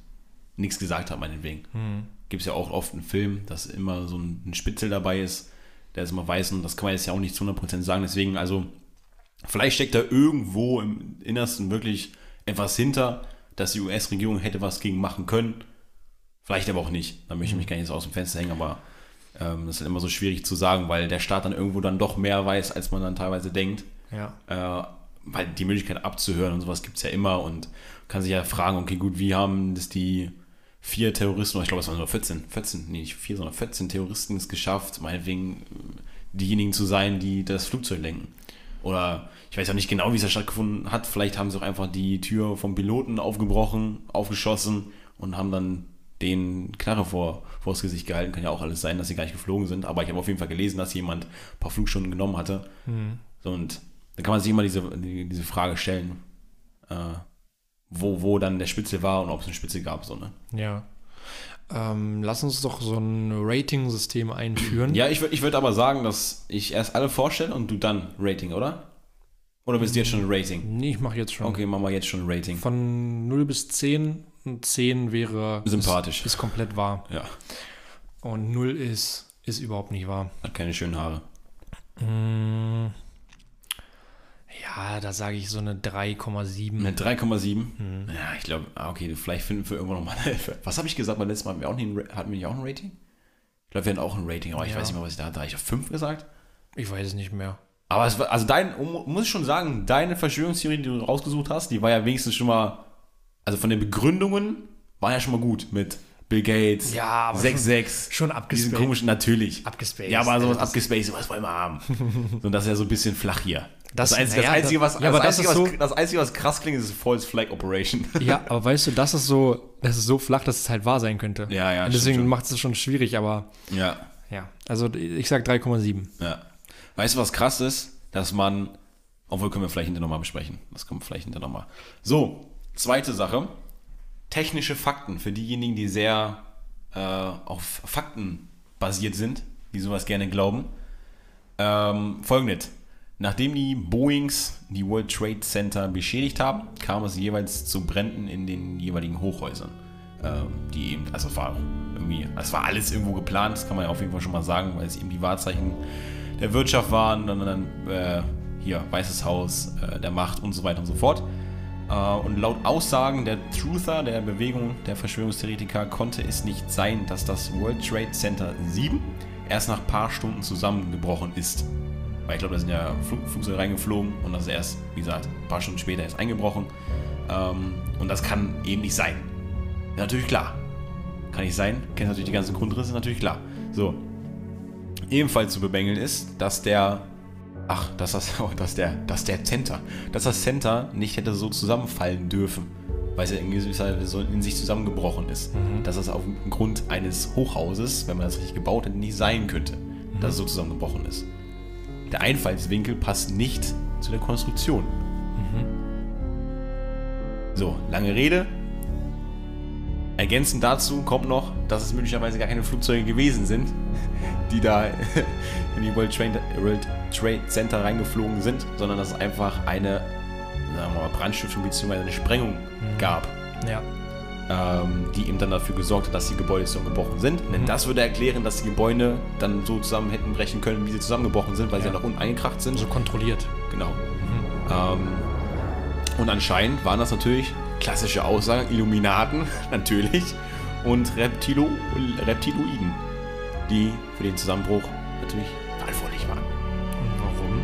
nichts gesagt hat, meinetwegen. Mhm. Gibt es ja auch oft einen Film, dass immer so ein, Spitzel dabei ist, der es immer weiß und das kann man jetzt ja auch nicht zu 100% sagen. Deswegen, also, vielleicht steckt da irgendwo im Innersten wirklich etwas hinter, dass die US-Regierung hätte was gegen machen können. Vielleicht aber auch nicht. Da möchte ich mich gar nicht so aus dem Fenster hängen, aber ähm, das ist halt immer so schwierig zu sagen, weil der Staat dann irgendwo dann doch mehr weiß, als man dann teilweise denkt. Ja. Äh, weil die Möglichkeit abzuhören und sowas gibt es ja immer und kann sich ja fragen, okay, gut, wie haben das die vier Terroristen, ich glaube, es waren nur 14, 14, nee, nicht vier, sondern 14 Terroristen es geschafft, meinetwegen äh, diejenigen zu sein, die das Flugzeug lenken. Oder ich weiß auch nicht genau, wie es da stattgefunden hat. Vielleicht haben sie auch einfach die Tür vom Piloten aufgebrochen, aufgeschossen und haben dann den Knarre vor, vor das Gesicht gehalten. Kann ja auch alles sein, dass sie gar nicht geflogen sind. Aber ich habe auf jeden Fall gelesen, dass jemand ein paar Flugstunden genommen hatte. Mhm. So, und dann kann man sich immer diese, diese Frage stellen, äh, wo, wo dann der Spitze war und ob es eine Spitze gab. So, ne? Ja. Ähm, lass uns doch so ein Rating-System einführen. Ja, ich würde ich würd aber sagen, dass ich erst alle vorstelle und du dann Rating, oder? Oder bist du jetzt schon ein Rating? Nee, ich mache jetzt schon. Okay, machen wir jetzt schon ein Rating. Von 0 bis 10. 10 wäre. Sympathisch. Ist, ist komplett wahr. Ja. Und 0 ist, ist überhaupt nicht wahr. Hat keine schönen Haare. Mmh. Ja, da sage ich so eine 3,7. Eine 3,7? Hm. Ja, ich glaube, ah, okay, vielleicht finden wir irgendwann nochmal eine Was habe ich gesagt beim letzten Mal? Hatten wir, auch nicht, hatten wir nicht auch ein Rating? Ich glaube, wir hatten auch ein Rating, aber ja. ich weiß nicht mehr, was ich da hatte. Habe ich auf 5 gesagt? Ich weiß es nicht mehr. Aber es war, also dein, muss ich schon sagen, deine Verschwörungstheorie, die du rausgesucht hast, die war ja wenigstens schon mal, also von den Begründungen, war ja schon mal gut mit Bill Gates, ja, 6-6. Schon abgespaced. Diesen komischen, natürlich. Abgespaced. Ja, aber sowas abgespaced, was wollen wir haben? und das ist ja so ein bisschen flach hier. Das, das, Einzige, ja, das, Einzige, was, ja, das, Einzige, das, so, was, das Einzige, was krass klingt, ist False Flag Operation. Ja, aber weißt du, das ist so, das ist so flach, dass es halt wahr sein könnte. Ja, ja. Und deswegen macht es schon schwierig, aber. Ja. Ja. Also ich sag 3,7. Ja. Weißt du, was krass ist? Dass man, obwohl können wir vielleicht hinterher nochmal besprechen. Das kommt vielleicht hinterher nochmal. So, zweite Sache. Technische Fakten für diejenigen, die sehr äh, auf Fakten basiert sind, die sowas gerne glauben. Ähm, Folgendes. Nachdem die Boeings die World Trade Center beschädigt haben, kam es jeweils zu Bränden in den jeweiligen Hochhäusern. Ähm, die eben, also war irgendwie, es war alles irgendwo geplant, das kann man ja auf jeden Fall schon mal sagen, weil es eben die Wahrzeichen der Wirtschaft waren, dann, dann äh, hier Weißes Haus, äh, der Macht und so weiter und so fort. Äh, und laut Aussagen der Truther, der Bewegung der Verschwörungstheoretiker, konnte es nicht sein, dass das World Trade Center 7 erst nach ein paar Stunden zusammengebrochen ist. Weil ich glaube, da sind ja Flug Flugzeuge reingeflogen und das ist erst, wie gesagt, ein paar Stunden später erst eingebrochen. Ähm, und das kann eben nicht sein. Natürlich klar. Kann nicht sein. Kennt natürlich die ganzen Grundrisse, natürlich klar. So. Ebenfalls zu bemängeln ist, dass der Ach, dass das, dass der, dass der Center, dass das Center nicht hätte so zusammenfallen dürfen, weil es ja in gewisser Weise so in sich zusammengebrochen ist. Mhm. Dass das aufgrund eines Hochhauses, wenn man das richtig gebaut hätte, nicht sein könnte, mhm. dass es so zusammengebrochen ist. Der Einfallswinkel passt nicht zu der Konstruktion. Mhm. So, lange Rede. Ergänzend dazu kommt noch, dass es möglicherweise gar keine Flugzeuge gewesen sind, die da in die World Trade, World Trade Center reingeflogen sind, sondern dass es einfach eine sagen wir mal, Brandstiftung bzw. eine Sprengung mhm. gab. Ja. Ähm, die eben dann dafür gesorgt hat, dass die Gebäude zusammengebrochen sind. Mhm. Denn das würde erklären, dass die Gebäude dann so zusammen hätten brechen können, wie sie zusammengebrochen sind, weil ja. sie nach unten eingekracht sind. So kontrolliert. Genau. Mhm. Ähm, und anscheinend waren das natürlich klassische Aussagen, Illuminaten natürlich und Reptilo Reptiloiden, die für den Zusammenbruch natürlich verantwortlich waren. Und warum?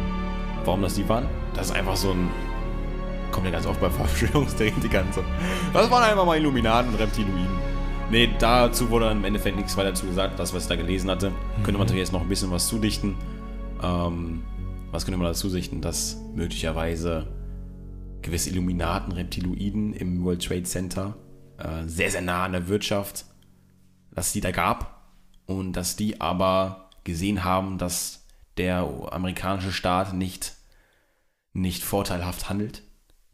Warum das die waren? Das ist einfach so ein. Kommt ja ganz oft bei Verschwörungstheoretikern so. Das waren einfach mal Illuminaten und Reptiloiden. Nee, dazu wurde dann im Endeffekt nichts weiter dazu gesagt, das, was ich da gelesen hatte. Mhm. Könnte man natürlich jetzt noch ein bisschen was zudichten. Ähm, was könnte man dazu sichten, dass möglicherweise gewisse Illuminaten, Reptiloiden im World Trade Center äh, sehr, sehr nah an der Wirtschaft, dass die da gab und dass die aber gesehen haben, dass der amerikanische Staat nicht nicht vorteilhaft handelt,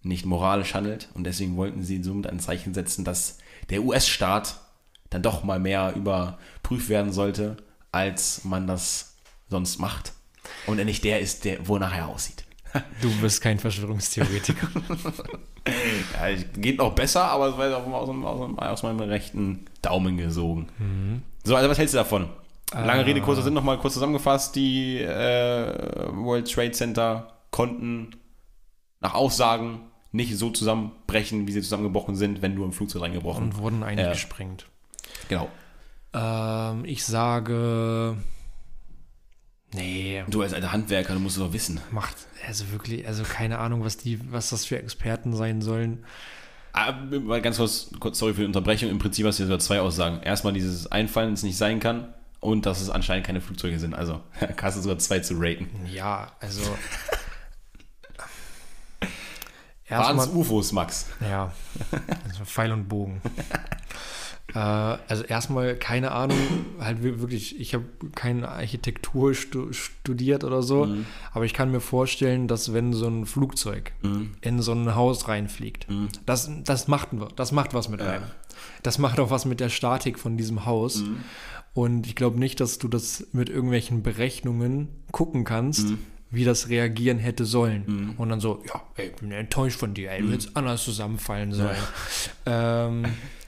nicht moralisch handelt und deswegen wollten sie somit ein Zeichen setzen, dass der US-Staat dann doch mal mehr überprüft werden sollte als man das sonst macht. Und er nicht der ist, der, wo er nachher aussieht. Du bist kein Verschwörungstheoretiker. Ja, ich- geht noch besser, aber es war jetzt aus, aus, aus meinem rechten Daumen gesogen. So, also was hältst du davon? Lange Rede, kurzer Sinn, nochmal kurz zusammengefasst. Die äh, World Trade Center konnten nach Aussagen nicht so zusammenbrechen, wie sie zusammengebrochen sind, wenn du im Flugzeug reingebrochen. Und wurden eingesprengt. Genau. Ähm, ich sage. Nee, Du als alter Handwerker, du musst es doch wissen. macht. Also wirklich, also keine Ahnung, was die, was das für Experten sein sollen. Ah, mal ganz kurz, kurz, sorry für die Unterbrechung. Im Prinzip hast du jetzt zwei Aussagen. Erstmal dieses Einfallen, es nicht sein kann und dass es anscheinend keine Flugzeuge sind. Also kannst du sogar zwei zu raten. Ja, also. Waren es UFOs, Max? ja, also Pfeil und Bogen. äh, also erstmal keine Ahnung, halt wir- wirklich, ich habe keine Architektur stu studiert oder so, Mhm. aber ich kann mir vorstellen, dass wenn so ein Flugzeug Mhm. in so ein Haus reinfliegt, das, das macht das macht was mit einem. Das macht auch was mit der Statik von diesem Haus. Mhm. Und ich glaube nicht, dass du das mit irgendwelchen Berechnungen gucken kannst, Mhm. wie das reagieren hätte sollen. Und dann so, ja, ey, ich bin enttäuscht von dir, ey, du hättest anders zusammenfallen sollen. Ähm,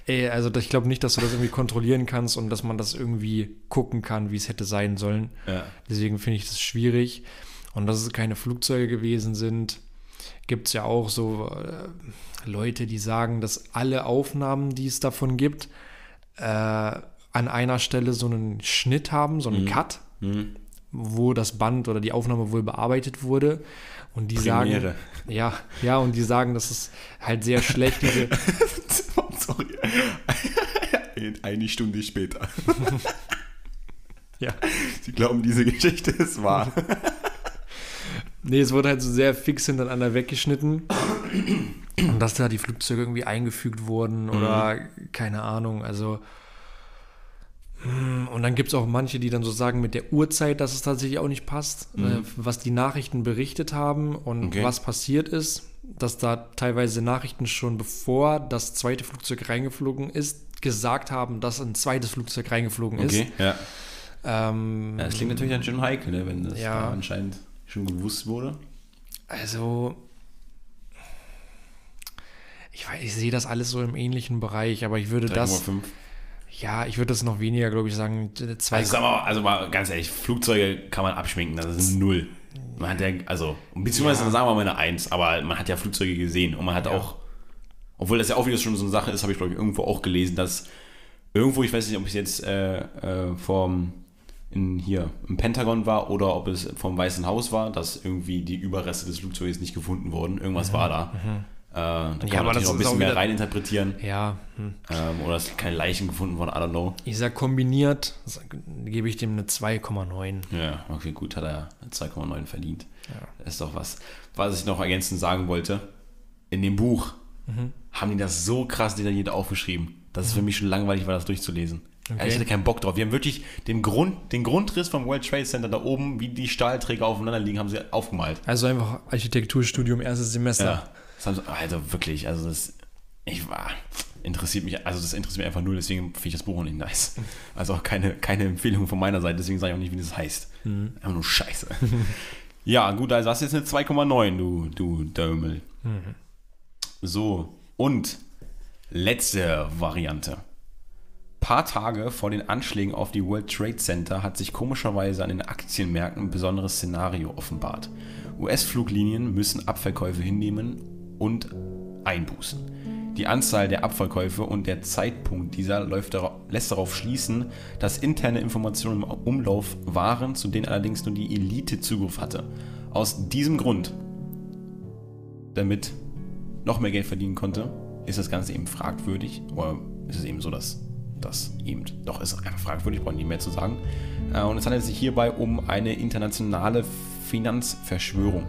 ey, also ich glaube nicht, dass du das irgendwie kontrollieren kannst und dass man das irgendwie gucken kann, wie es hätte sein sollen. Ja. Deswegen finde ich das schwierig. Und dass es keine Flugzeuge gewesen sind, gibt es ja auch so äh, Leute, die sagen, dass alle Aufnahmen, die es davon gibt, äh, an einer Stelle so einen Schnitt haben, so einen Cut, Mhm. wo das Band oder die Aufnahme wohl bearbeitet wurde. Und die Premiere. sagen, ja, ja, und die sagen, das ist halt sehr schlecht, diese, Sorry. Eine Stunde später. ja. Sie glauben, diese Geschichte ist wahr. Nee, es wurde halt so sehr fix hintereinander weggeschnitten. Und dass da die Flugzeuge irgendwie eingefügt wurden oder keine Ahnung. Also. hm, Und dann gibt es auch manche, die dann so sagen mit der Uhrzeit, dass es tatsächlich auch nicht passt, äh, was die Nachrichten berichtet haben und Okay. was passiert ist, dass da teilweise Nachrichten schon bevor das zweite Flugzeug reingeflogen ist, gesagt haben, dass ein zweites Flugzeug reingeflogen ist. Okay, ja. Ähm, Das klingt natürlich dann schon heikel, ne, wenn das Ja. da anscheinend schon gewusst wurde. Also, ich, weiß, ich sehe das alles so im ähnlichen Bereich, aber ich würde das, 3,5. ja, ich würde das noch weniger, glaube ich, sagen, zwei. Also, sag mal, also mal ganz ehrlich, Flugzeuge kann man abschminken, das ist null. Man hat ja, also, beziehungsweise Ja. sagen wir mal eine Eins, aber man hat ja Flugzeuge gesehen und man hat auch, obwohl das ja auch wieder schon so eine Sache ist, habe ich glaube ich irgendwo auch gelesen, dass irgendwo, ich weiß nicht, ob es jetzt äh, äh, vom in hier im Pentagon war oder ob es vom Weißen Haus war, dass irgendwie die Überreste des Flugzeuges nicht gefunden wurden. Irgendwas war da. Äh, da kann Mhm. Ja, man das noch ein ist bisschen mehr reininterpretieren. ja, hm. Ähm, oder es keine Leichen gefunden wurden, I don't know. ich sag kombiniert, gebe ich dem eine 2,9. Ja, okay, gut, hat er 2,9 verdient. Das ist doch was. Was ich noch ergänzend sagen wollte, in dem Buch Mhm. haben die das so krass detailliert aufgeschrieben, dass es für mich schon langweilig war, das durchzulesen. Okay. Ich hatte keinen Bock drauf. Wir haben wirklich den, Grund, den Grundriss vom World Trade Center da oben, wie die Stahlträger aufeinander liegen, haben sie aufgemalt. Also einfach Architekturstudium, erstes Semester. Ja. Also wirklich, also das, ich war, interessiert mich, also das interessiert mich einfach null, deswegen finde ich das Buch auch nicht nice. Also auch keine, keine Empfehlung von meiner Seite, deswegen sage ich auch nicht, wie das heißt. Einfach nur Scheiße. ja, gut, also hast du jetzt eine 2,9, du, du Dömel. So, und letzte Variante. Paar Tage vor den Anschlägen auf die World Trade Center hat sich komischerweise an den Aktienmärkten ein besonderes Szenario offenbart. US-Fluglinien müssen Abverkäufe hinnehmen und einbußen. Die Anzahl der Abverkäufe und der Zeitpunkt dieser darauf, lässt darauf schließen, dass interne Informationen im Umlauf waren, zu denen allerdings nur die Elite Zugriff hatte. Aus diesem Grund, damit noch mehr Geld verdienen konnte, ist das Ganze eben fragwürdig. Oder ist es eben so, dass das eben doch ist einfach fragwürdig, brauchen nicht mehr zu sagen. Äh, Und es handelt sich hierbei um eine internationale Finanzverschwörung.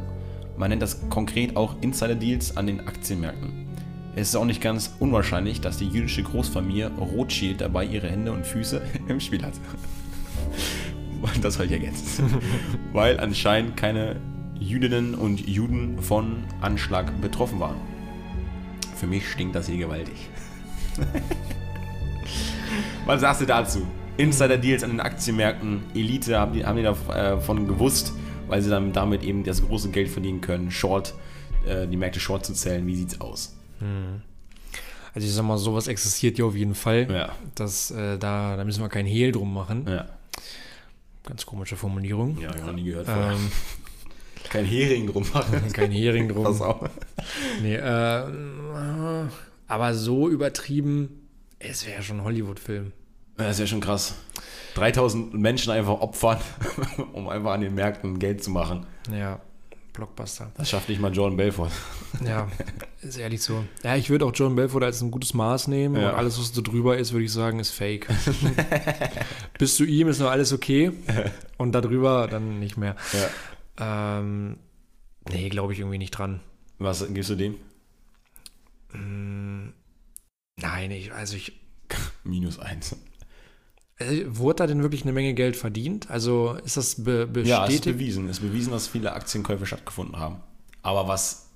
Man nennt das konkret auch Insider-Deals an den Aktienmärkten. Es ist auch nicht ganz unwahrscheinlich, dass die jüdische Großfamilie Rothschild dabei ihre Hände und Füße im Spiel hat. Das soll ich ergänzen. Weil anscheinend keine Jüdinnen und Juden von Anschlag betroffen waren. Für mich stinkt das hier gewaltig. Was sagst du dazu? Insider-Deals an den Aktienmärkten, Elite haben die, haben die davon gewusst, weil sie dann damit eben das große Geld verdienen können, Short, äh, die Märkte Short zu zählen. Wie sieht's aus? Also ich sag mal, sowas existiert ja auf jeden Fall. Ja. Das, äh, da, da müssen wir kein Hehl drum machen. Ja, Ganz komische Formulierung. ja, ich noch nie gehört. vorher. Ähm, Kein Hering drum machen. kein Hering drum. Pass auf. Nee, äh, aber so übertrieben, es wäre ja schon ein Hollywood-Film. Ja, Das ja schon krass. 3000 Menschen einfach opfern, um einfach an den Märkten Geld zu machen. Ja, Blockbuster. Das schafft nicht mal Jordan Belfort. Ja, ist ehrlich so. Ja, ich würde auch John Belfort als ein gutes Maß nehmen Ja. und alles, was da drüber ist, würde ich sagen, ist fake. Bis zu ihm ist noch alles okay und darüber dann nicht mehr. Ja. Ähm, nee, glaube ich irgendwie nicht dran. Was gibst du dem? Nein, ich, also ich. Minus eins. Äh, wurde da denn wirklich eine Menge Geld verdient? Also ist das be Ja, es ist bestätigt? bewiesen. Es ist bewiesen, dass viele Aktienkäufe stattgefunden haben. Aber was,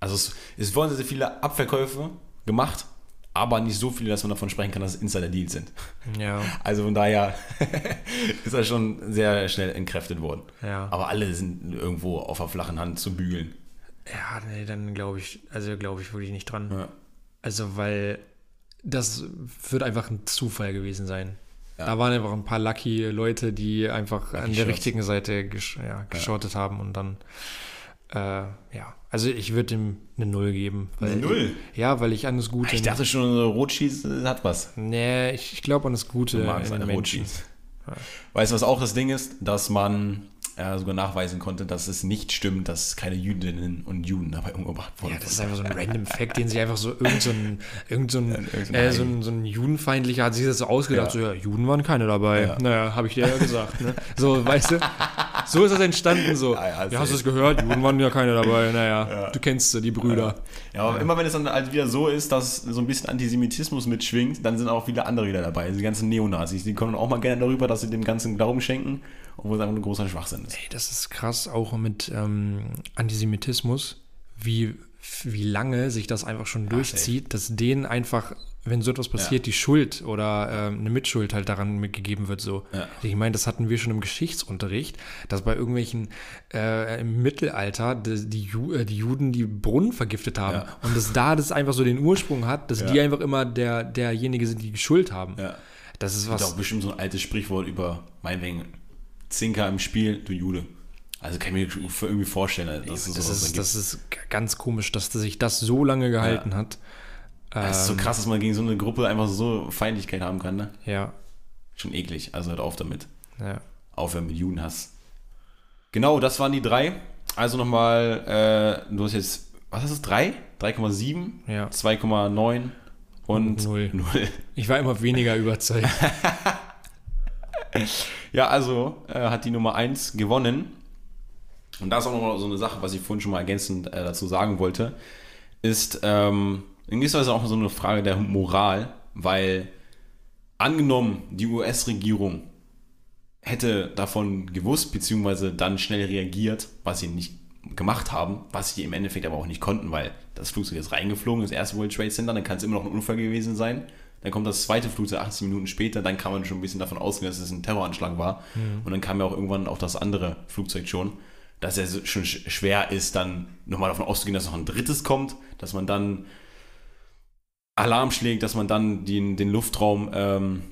also es, es wurden sehr viele Abverkäufe gemacht, aber nicht so viele, dass man davon sprechen kann, dass es Insider-Deals sind. ja, Also von daher ist das schon sehr schnell entkräftet worden. ja. Aber alle sind irgendwo auf der flachen Hand zu bügeln. Ja, nee, dann glaube ich, also glaube ich wirklich nicht dran. Ja. Also, weil das wird einfach ein Zufall gewesen sein. Ja. Da waren einfach ein paar lucky Leute, die einfach an der Shots. richtigen Seite gesch ja, geschortet haben und dann, äh, ja. Also ich würde ihm eine Null geben. Weil Eine Null? ja, weil ich an das Gute. Ich dachte schon, Rotschieß hat was. nee, ich, ich glaube an das Gute Du magst Menschen. Rotschieß. Weißt du, was auch das Ding ist? Dass man äh, sogar nachweisen konnte, dass es nicht stimmt, dass keine Jüdinnen und Juden dabei umgebracht wurden. Ja, das ist einfach so ein random Fact, den sich einfach so irgend so ein, irgend so ein, irgend ein äh, so ein, so ein Judenfeindlicher hat sich das so ausgedacht, Ja. so, ja, Juden waren keine dabei. Ja. Naja, habe ich dir ja gesagt. Ne? So, weißt du, so ist das entstanden so. Ja, ja, Ja, hast du es gehört? Juden waren ja keine dabei. Naja, du kennst sie, die Brüder. Ja, aber immer wenn es dann halt wieder so ist, dass so ein bisschen Antisemitismus mitschwingt, dann sind auch viele andere wieder dabei. Die ganzen Neonazis, die kommen auch mal gerne darüber, dass sie dem ganzen Glauben schenken, obwohl es einfach ein großer Schwachsinn ist. Ey, das ist krass, auch mit ähm, Antisemitismus, wie, wie lange sich das einfach schon durchzieht, dass denen einfach, wenn so etwas passiert, die Schuld oder ähm, eine Mitschuld halt daran mitgegeben wird. So. Ja. Ich meine, das hatten wir schon im Geschichtsunterricht, dass bei irgendwelchen äh, im Mittelalter die, die, Ju äh, die Juden die Brunnen vergiftet haben. Ja. Und dass da das einfach so den Ursprung hat, dass Ja. die einfach immer der, derjenige sind, die die Schuld haben. Ja. Das ist Es gibt was. auch bestimmt so ein altes Sprichwort über, meinetwegen, Zinker im Spiel, du Jude. Also kann ich mir irgendwie vorstellen, dass Das ist, das ist ganz komisch, dass sich das so lange gehalten hat. Es ist so krass, dass man gegen so eine Gruppe einfach so Feindlichkeit haben kann, ne? Ja, Schon eklig. Also hört auf damit. ja. Aufhören mit Judenhass. Genau, das waren die drei. Also nochmal, äh, du hast jetzt, was ist es, drei? 3,7, Ja. 2,9 und Null. 0. Ich war immer weniger überzeugt. Ja, also äh, hat die Nummer 1 gewonnen. Und da ist auch nochmal so eine Sache, was ich vorhin schon mal ergänzend äh, dazu sagen wollte, ist ähm, in gewisser Weise auch so eine Frage der Moral, weil angenommen, die US-Regierung hätte davon gewusst, beziehungsweise dann schnell reagiert, was sie nicht gemacht haben, was sie im Endeffekt aber auch nicht konnten, weil das Flugzeug ist reingeflogen, das erste World Trade Center, dann kann es immer noch ein Unfall gewesen sein. Dann kommt das zweite Flugzeug 18 Minuten später, dann kann man schon ein bisschen davon ausgehen, dass es ein Terroranschlag war. Und dann kam ja auch irgendwann auch das andere Flugzeug schon, dass es schon sch- schwer ist, dann nochmal davon auszugehen, dass noch ein drittes kommt, dass man dann Alarm schlägt, dass man dann den, den Luftraum ähm,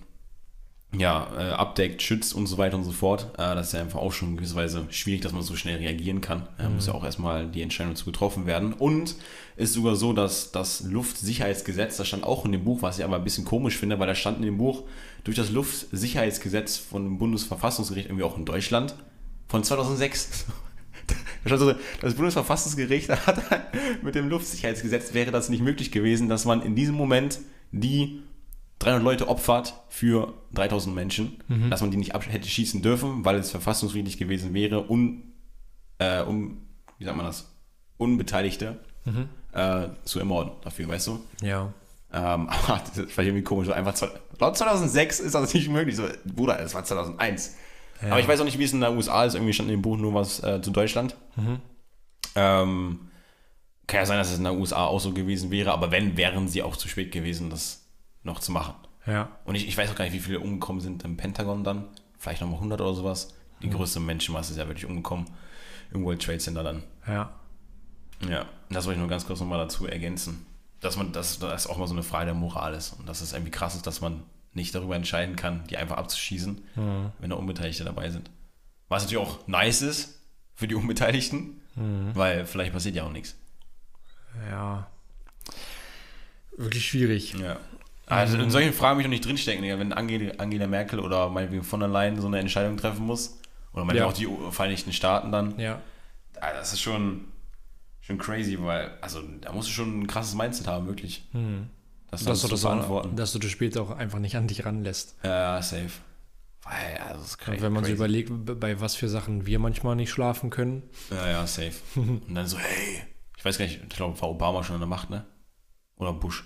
ja, äh, abdeckt, schützt und so weiter und so fort. Äh, das ist ja einfach auch schon in gewisser Weise schwierig, dass man so schnell reagieren kann. Da muss ja auch erstmal die Entscheidung zu getroffen werden. Und ist sogar so, dass das Luftsicherheitsgesetz, das stand auch in dem Buch, was ich aber ein bisschen komisch finde, weil da stand in dem Buch, durch das Luftsicherheitsgesetz von Bundesverfassungsgericht, irgendwie auch in Deutschland, von 2006. Da stand so, das Bundesverfassungsgericht hat mit dem Luftsicherheitsgesetz wäre das nicht möglich gewesen, dass man in diesem Moment die 300 Leute opfert für 3000 Menschen, dass man die nicht hätte schießen dürfen, weil es verfassungswidrig gewesen wäre, un, äh, um, wie sagt man das, Unbeteiligte äh, zu ermorden dafür, weißt du? Ja. Ähm, aber das ist vielleicht irgendwie komisch. Einfach, laut 2006 ist das nicht möglich. So, Bruder, das war 2001. Aber ich weiß auch nicht, wie es in der USA ist. Irgendwie stand in dem Buch nur was äh, zu Deutschland. Ähm, kann ja sein, dass es in der USA auch so gewesen wäre. Aber wenn, wären sie auch zu spät gewesen, das noch zu machen. Ja. Und ich, ich weiß auch gar nicht, wie viele umgekommen sind im Pentagon dann. Vielleicht nochmal 100 oder sowas. Die größte Menschenmasse ist ja wirklich umgekommen im World Trade Center dann. Ja. Ja, das wollte ich nur ganz kurz nochmal dazu ergänzen. Dass man, dass das auch mal so eine Frage der Moral ist. Und dass es irgendwie krass ist, dass man nicht darüber entscheiden kann, die einfach abzuschießen, wenn da Unbeteiligte dabei sind. Was natürlich auch nice ist für die Unbeteiligten, weil vielleicht passiert ja auch nichts. Ja. Wirklich schwierig. Ja. Also in solchen Fragen will ich noch nicht drinstecken, Digga. wenn Angela, Merkel oder meinetwegen von der Leyen so eine Entscheidung treffen muss. Oder meinetwegen Ja. auch die Vereinigten Staaten dann. Ja. Das ist schon, schon crazy, weil, also da musst du schon ein krasses Mindset haben, wirklich. Das, Dass du, das beantworten. auch, dass du das später auch einfach nicht an dich ranlässt. Ja, ja, safe. Weil, also das ist cra Und wenn man crazy. so überlegt, bei was für Sachen wir manchmal nicht schlafen können. Ja, ja, safe. Und dann so, hey, ich weiß gar nicht, ich glaube, war Obama schon an der Macht, ne? Oder Bush.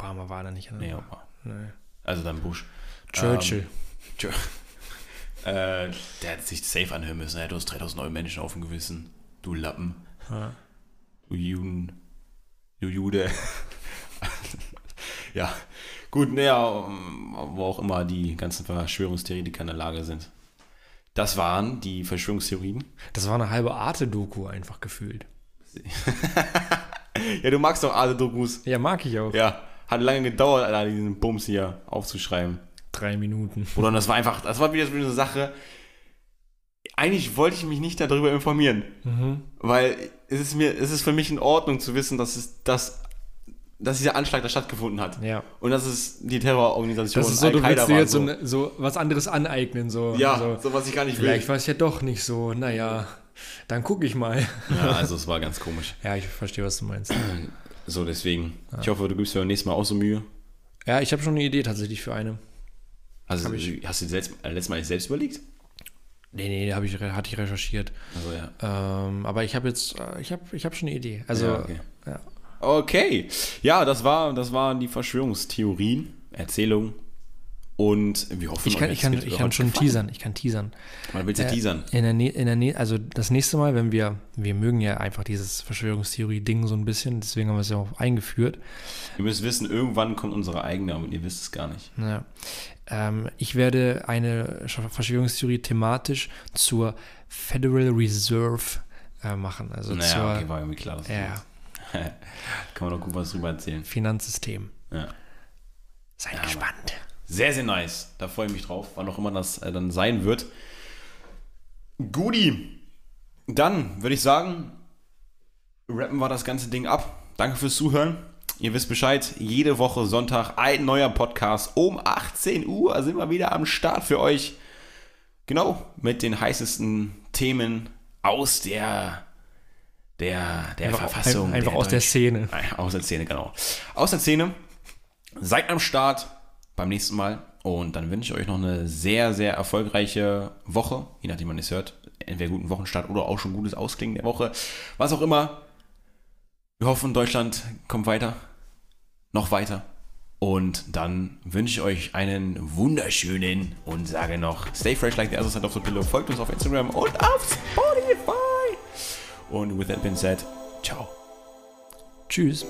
Obama war da nicht. Nee, Obama. Nee. Also dann Bush. Churchill. Tja. Äh, der hätte sich safe anhören müssen. Ja, du hast 3000 neue Menschen auf dem Gewissen. Du Lappen. Ja. Du Juden. Du Jude. ja. Gut, naja, wo auch immer die ganzen Verschwörungstheoretiker in der Lage sind. Das waren die Verschwörungstheorien. Das war eine halbe Arte-Doku einfach gefühlt. Ja, du magst doch alle Dokus. Ja, mag ich auch. Ja, hat lange gedauert, Alter, diesen Bums hier aufzuschreiben. Drei Minuten. Oder das war einfach, das war wieder so eine Sache. Eigentlich wollte ich mich nicht darüber informieren, Mhm. weil es ist mir, es ist für mich in Ordnung zu wissen, dass es, dass, dass dieser Anschlag da stattgefunden hat. Ja. Und dass es die Terrororganisation Das ist so, du willst dir jetzt so, ne- so was anderes aneignen. So, ja, so, so, was ich gar nicht will. vielleicht war es ja doch nicht so. Naja, dann gucke ich mal. Ja, also es war ganz komisch. Ja, ich verstehe, was du meinst. So, deswegen. Ich hoffe, du gibst dir beim nächsten Mal auch so Mühe. Ja, ich habe schon eine Idee tatsächlich für eine. Also, ich. hast du dir selbst, äh, letztes Mal selbst überlegt? Nee, nee, hab ich, hatte ich recherchiert. Also, ja. Ähm, aber ich habe jetzt, äh, ich habe ich hab schon eine Idee. Also, Ja, ja, okay. Okay. Ja, das, war, das waren die Verschwörungstheorien, Erzählungen. Und wir hoffen, ich kann, ich kann, ich kann schon gefallen. teasern. Ich kann teasern. Man will ja Äh, teasern. In der, Nä- in der Nä- also das nächste Mal, wenn wir, wir mögen ja einfach dieses Verschwörungstheorie-Ding so ein bisschen, deswegen haben wir es ja auch eingeführt. Ihr müsst wissen, irgendwann kommt unsere eigene, aber ihr wisst es gar nicht. Ja. Ähm, ich werde eine Sch- Verschwörungstheorie thematisch zur Federal Reserve äh, machen. Also Naja, zur okay, war irgendwie klar. dass du ja. Kann man doch gut was drüber erzählen. Finanzsystem. Ja. Seid gespannt. Sehr, sehr nice. Da freue ich mich drauf, wann auch immer das äh, dann sein wird. Guti. Dann würde ich sagen, rappen wir das ganze Ding ab. Danke fürs Zuhören. Ihr wisst Bescheid, jede Woche Sonntag ein neuer Podcast um 18 Uhr sind wir wieder am Start für euch. Genau, mit den heißesten Themen aus der, der, der Einfach, Verfassung. ein, einfach aus der Deutsch- Szene. Nein, Aus der Szene, genau. Aus der Szene. Seid am Start beim nächsten Mal. Und dann wünsche ich euch noch eine sehr, sehr erfolgreiche Woche. Je nachdem, wann ihr es hört. Entweder guten Wochenstart oder auch schon gutes Ausklingen der Woche. Was auch immer. Wir hoffen, Deutschland kommt weiter. Noch weiter. Und dann wünsche ich euch einen wunderschönen und sage noch, stay fresh like the other side of the pillow. Folgt uns auf Instagram und auf Spotify. Und with that being said, ciao. Tschüss.